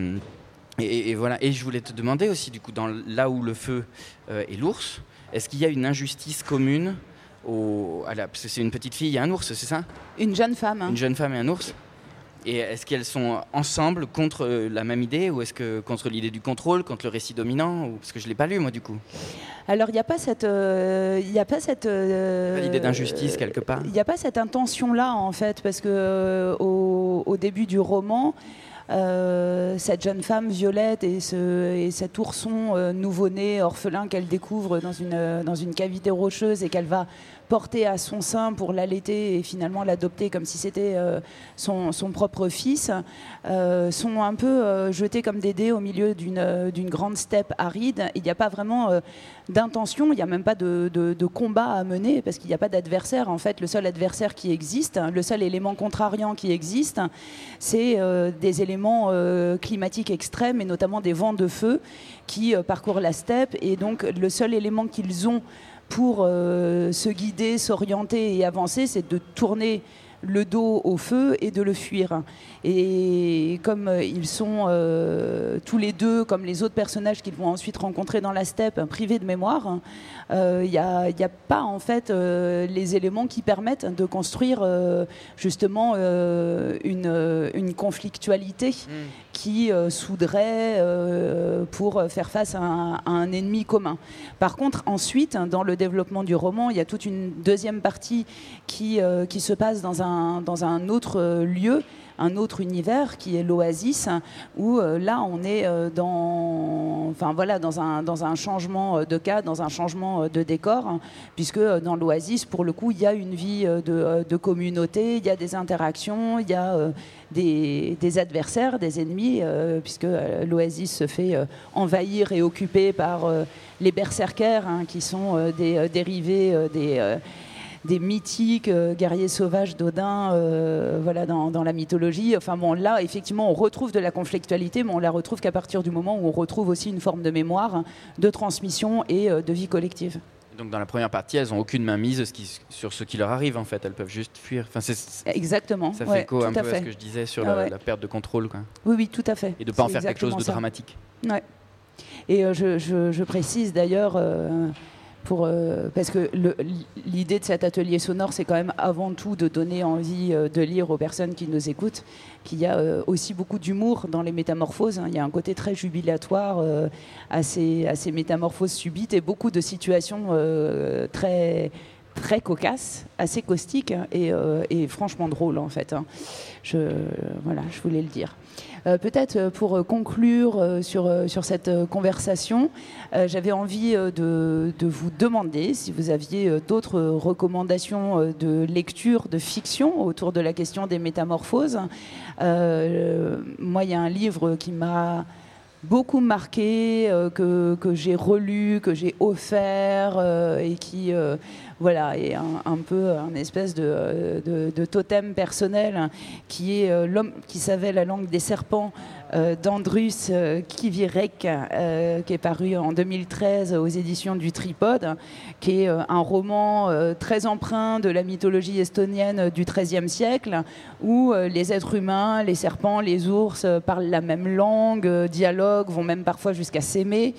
et, et voilà. Et je voulais te demander aussi, du coup, dans là où le feu euh, est l'ours, est-ce qu'il y a une injustice commune au, à la- parce que c'est une petite fille et un ours, c'est ça? Une jeune femme. hein. Une jeune femme et un ours Et est-ce qu'elles sont ensemble contre euh, la même idée ou est-ce que contre l'idée du contrôle, contre le récit dominant ou... Parce que je l'ai pas lu moi du coup? Alors, il n'y a pas cette. euh, Il y a pas cette. euh, l'idée d'injustice quelque part. Il n'y a pas cette intention-là, en fait, parce que euh, au, au début du roman, euh, cette jeune femme Violette et, ce, et cet ourson euh, nouveau-né, orphelin qu'elle découvre dans une, euh, dans une cavité rocheuse et qu'elle va porter à son sein pour l'allaiter et finalement l'adopter comme si c'était euh, son, son propre fils, euh, sont un peu euh, jetés comme des dés au milieu d'une grande steppe aride. Il n'y a pas vraiment d'intention, il n'y a même pas de, de- de combat à mener parce qu'il n'y a pas d'adversaire. En fait, le seul adversaire qui existe, le seul élément contrariant qui existe, c'est des éléments climatiques extrêmes et notamment des vents de feu qui parcourent la steppe. Et donc, le seul élément qu'ils ont pour euh, se guider, s'orienter et avancer, c'est de tourner le dos au feu et de le fuir. Et comme euh, ils sont euh, tous les deux, comme les autres personnages qu'ils vont ensuite rencontrer dans la steppe, privés de mémoire, il n'y a, pas en fait les éléments qui permettent de construire justement une, une conflictualité qui euh, euh, pour faire face à un, à un ennemi commun. Par contre, ensuite, dans le développement du roman, il y a toute une deuxième partie qui, euh, qui se passe dans un, dans un autre euh, lieu un autre univers qui est l'Oasis, où euh, là on est euh, dans, enfin, voilà, dans, un, dans un changement euh, de cas, dans un changement de décor, puisque dans l'Oasis, pour le coup, il y a une vie de, communauté, il y a des interactions, il y a des, adversaires, des ennemis, puisque l'Oasis se fait envahir et occuper par les berserkers, hein, qui sont des dérivés des des mythiques euh, guerriers sauvages d'Odin euh, voilà, dans, dans la mythologie. Enfin bon, là, effectivement, on retrouve de la conflictualité, mais on la retrouve qu'à partir du moment où on retrouve aussi une forme de mémoire, de transmission et euh, de vie collective. Donc dans la première partie, elles ont aucune mainmise ce qui- sur ce qui leur arrive en fait. Elles peuvent juste fuir. Enfin, Exactement. ça fait ouais, écho un peu à ce que je disais sur Ah la, ouais. la perte de contrôle quoi. Oui, oui, tout à fait. Et de pas en faire quelque chose de ça. dramatique. Ouais. Et euh, je, je- je précise d'ailleurs, euh, euh, parce que l'idée de cet atelier sonore, c'est quand même avant tout de donner envie euh, de lire aux personnes qui nous écoutent qu'il y a euh, aussi beaucoup d'humour dans les métamorphoses. hein. Il y a un côté très jubilatoire à, ces, métamorphoses subites et beaucoup de situations très très cocasses, assez caustiques hein, et, franchement drôles en fait. hein. Voilà, je voulais le dire. Euh, Peut-être euh, pour euh, conclure sur, sur cette conversation, j'avais envie de, de vous demander si vous aviez d'autres recommandations de lecture de fiction autour de la question des métamorphoses. Moi, il y a un livre qui m'a beaucoup marqué, que, que j'ai relu, que j'ai offert et qui voilà, est un, peu un espèce de, euh, de- de totem personnel qui est euh, l'homme qui savait la langue des serpents d'Andrus euh, Kivirek, euh, qui est paru en 2013 aux éditions du Tripode, qui est euh, un roman euh, très empreint de la mythologie estonienne du XIIIe siècle, où euh, les êtres humains, les serpents, les ours euh, parlent la même langue, euh, dialoguent, vont même parfois jusqu'à s'aimer.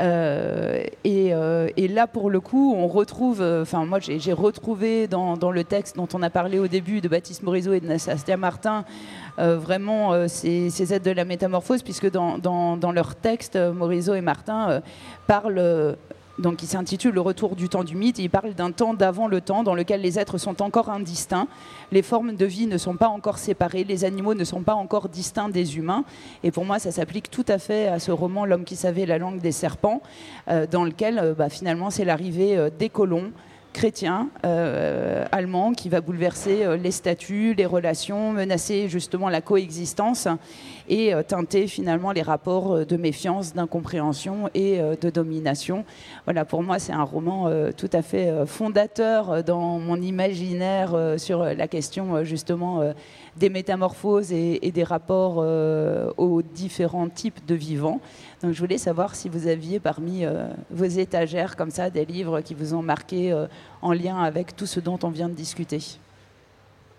Euh, et, euh, là, pour le coup, on retrouve, euh, enfin moi j'ai retrouvé dans, le texte dont on a parlé au début de Baptiste Morisot et de Nastastia Martin, euh, vraiment euh, ces, ces aides de la métamorphose, puisque dans, leur texte, euh, Morisot et Martin euh, parlent, euh, donc qui s'intitule Le retour du temps du mythe, ils parlent d'un temps d'avant le temps dans lequel les êtres sont encore indistincts, les formes de vie ne sont pas encore séparées, les animaux ne sont pas encore distincts des humains, et pour moi ça s'applique tout à fait à ce roman L'homme qui savait la langue des serpents, euh, dans lequel euh, bah, finalement c'est l'arrivée euh, des colons chrétien euh, allemand qui va bouleverser euh, les statuts, les relations, menacer justement la coexistence et teinter finalement les rapports de méfiance, d'incompréhension et de domination. Voilà, pour moi, c'est un roman tout à fait fondateur dans mon imaginaire sur la question justement des métamorphoses et, des rapports euh, aux différents types de vivants. Donc je voulais savoir si vous aviez parmi euh, vos étagères comme ça des livres qui vous ont marqué euh, en lien avec tout ce dont on vient de discuter.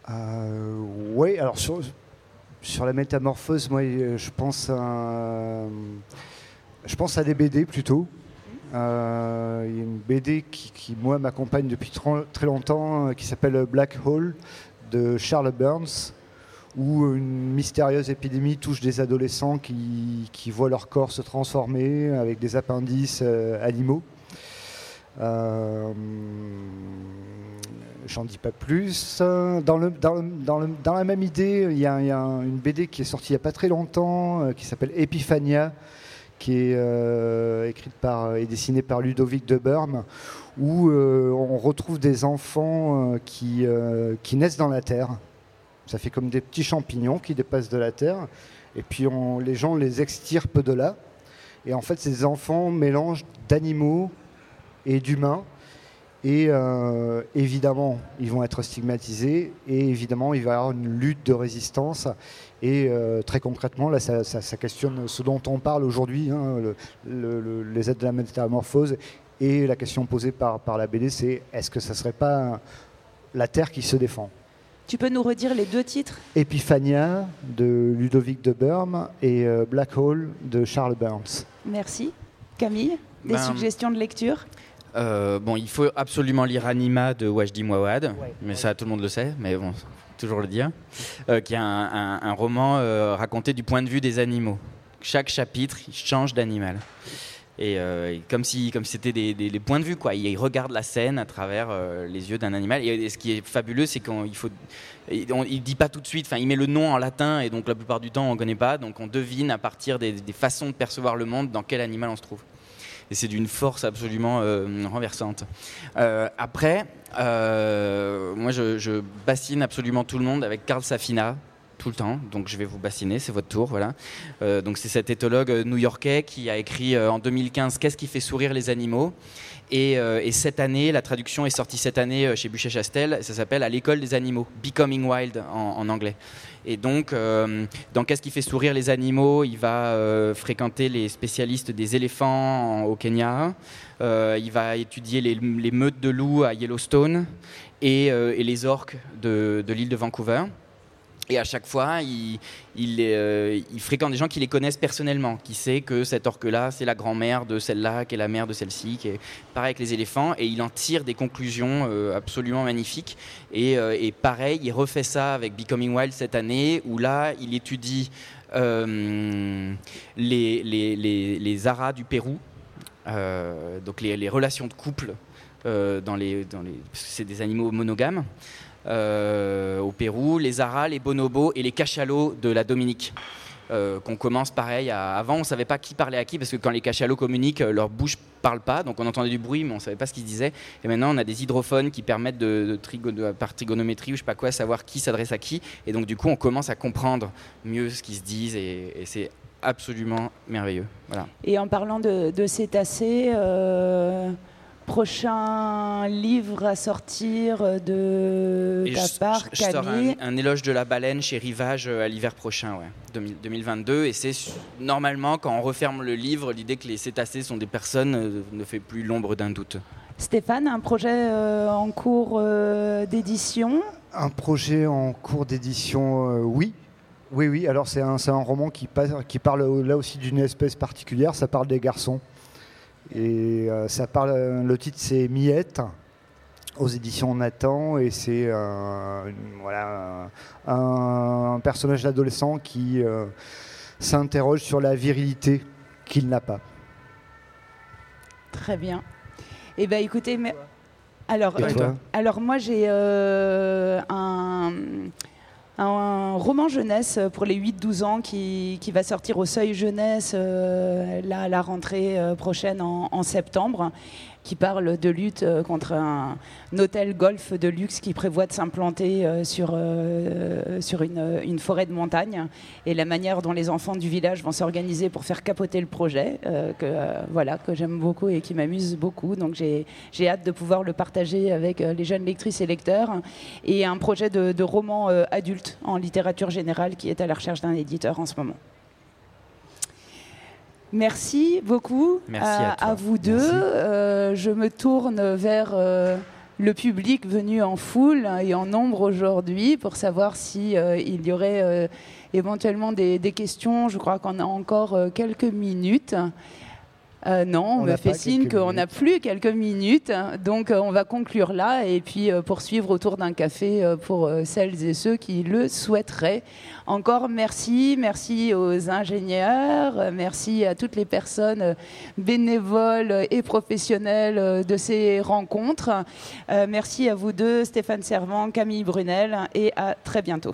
oui, alors sur, sur, la métamorphose, moi je pense à, je pense à des BD plutôt. Il y a une BD qui, moi, m'accompagne depuis très longtemps, qui s'appelle Black Hole de Charles Burns, où une mystérieuse épidémie touche des adolescents qui, voient leur corps se transformer avec des appendices euh, animaux. Euh, J'en dis pas plus. Dans, la même idée, il y, a, une BD qui est sortie il n'y a pas très longtemps, euh, qui s'appelle Epiphania, qui est euh, écrite et dessinée par Ludovic de Burme, où on retrouve des enfants qui, qui naissent dans la Terre ça fait comme des petits champignons qui dépassent de la terre. Et puis les gens les extirpent de là. Et en fait, ces enfants mélangent d'animaux et d'humains. Et euh, évidemment, ils vont être stigmatisés. Et évidemment, il va y avoir une lutte de résistance. Et euh, très concrètement, là, ça, questionne ce dont on parle aujourd'hui, hein, les aides de la métamorphose. Et la question posée par, par la BD, c'est est-ce que ça ne serait pas la Terre qui se défend? Tu peux nous redire les deux titres? Epiphania de Ludovic de Burme et euh, Black Hole de Charles Burns. Merci. Camille, des ben, suggestions de lecture? Euh, Bon, il faut absolument lire Anima de Wajdi Mouawad, mais ça tout le monde le sait, mais bon, toujours le dire, euh, qui est un, roman raconté du point de vue des animaux. Chaque chapitre, il change d'animal. Euh, et, comme si comme c'était des, points de vue quoi. Il, regarde la scène à travers euh, les yeux d'un animal. Et, ce qui est fabuleux c'est qu'il faut il, dit pas tout de suite enfin il met le nom en latin et donc la plupart du temps on connaît pas. Donc on devine à partir des, façons de percevoir le monde dans quel animal on se trouve et c'est d'une force absolument euh, renversante. Après moi je, bassine absolument tout le monde avec Carl Safina tout le temps, donc je vais vous bassiner, c'est votre tour, voilà. Euh, donc c'est cet éthologue new-yorkais qui a écrit euh, en 2015 Qu'est-ce qui fait sourire les animaux? Euh, et, cette année, la traduction est sortie cette année chez Buchet-Chastel, ça s'appelle À l'école des animaux, Becoming Wild en, anglais. Et donc, dans Qu'est-ce qui fait sourire les animaux, il va fréquenter les spécialistes des éléphants au Kenya, il va étudier les, meutes de loups à Yellowstone et, les orques de l'île de Vancouver. Et à chaque fois, il, euh, il, fréquente des gens qui les connaissent personnellement, qui sait que cette orque-là, c'est la grand-mère de celle-là, qui est la mère de celle-ci, qui est pareil avec les éléphants, et il en tire des conclusions euh, absolument magnifiques. Euh, et, pareil, il refait ça avec Becoming Wild cette année, où là, il étudie les, les, les, aras du Pérou, donc les, relations de couple dans les, dans les, c'est des animaux monogames. Euh, au Pérou, les aras, les bonobos et les cachalots de la Dominique. Euh, qu'on commence pareil. Avant, on ne savait pas qui parlait à qui parce que quand les cachalots communiquent, leur bouche parle pas, donc on entendait du bruit, mais on ne savait pas ce qu'ils disaient. Et maintenant, on a des hydrophones qui permettent de, par trigonométrie ou je sais pas quoi, savoir qui s'adresse à qui. Et donc, du coup, on commence à comprendre mieux ce qu'ils se disent et, c'est absolument merveilleux. Voilà. Et en parlant de, cétacés. Euh, prochain livre à sortir de ta part, je, je sors un, éloge de la baleine chez Rivage euh, à l'hiver prochain, ouais, 2022. Et c'est normalement, quand on referme le livre, l'idée que les cétacés sont des personnes euh, ne fait plus l'ombre d'un doute. Stéphane, un projet euh, en cours d'édition? Un projet en cours d'édition, oui. Oui, oui. Alors c'est un, un, roman qui, qui parle là aussi d'une espèce particulière. Ça parle des garçons. Et euh, ça parle, le titre c'est Miette aux éditions Nathan et c'est voilà, un, personnage d'adolescent qui euh, s'interroge sur la virilité qu'il n'a pas. Très bien. Eh bien écoutez, mais... alors, alors moi j'ai euh, un roman jeunesse pour les 8-12 ans qui, va sortir au seuil jeunesse là, à la rentrée prochaine en septembre qui parle de lutte euh, contre un, hôtel golf de luxe qui prévoit de s'implanter euh, sur, euh, sur une, forêt de montagne et la manière dont les enfants du village vont s'organiser pour faire capoter le projet, que, voilà, que j'aime beaucoup et qui m'amuse beaucoup. Donc j'ai hâte de pouvoir le partager avec les jeunes lectrices et lecteurs. Et un projet de roman adulte en littérature générale qui est à la recherche d'un éditeur en ce moment. Merci beaucoup à, vous deux. Euh, je me tourne vers euh, le public venu en foule et en nombre aujourd'hui pour savoir s'il si, euh, il y aurait éventuellement des, des, questions. Je crois qu'on a encore quelques minutes. Euh, non, on, me fait signe qu'on n'a plus quelques minutes, donc euh, on va conclure là et puis euh, poursuivre autour d'un café pour celles et ceux qui le souhaiteraient. Encore merci, merci aux ingénieurs, merci à toutes les personnes bénévoles et professionnelles de ces rencontres. merci à vous deux, Stéphane Servant, Camille Brunel, et à très bientôt.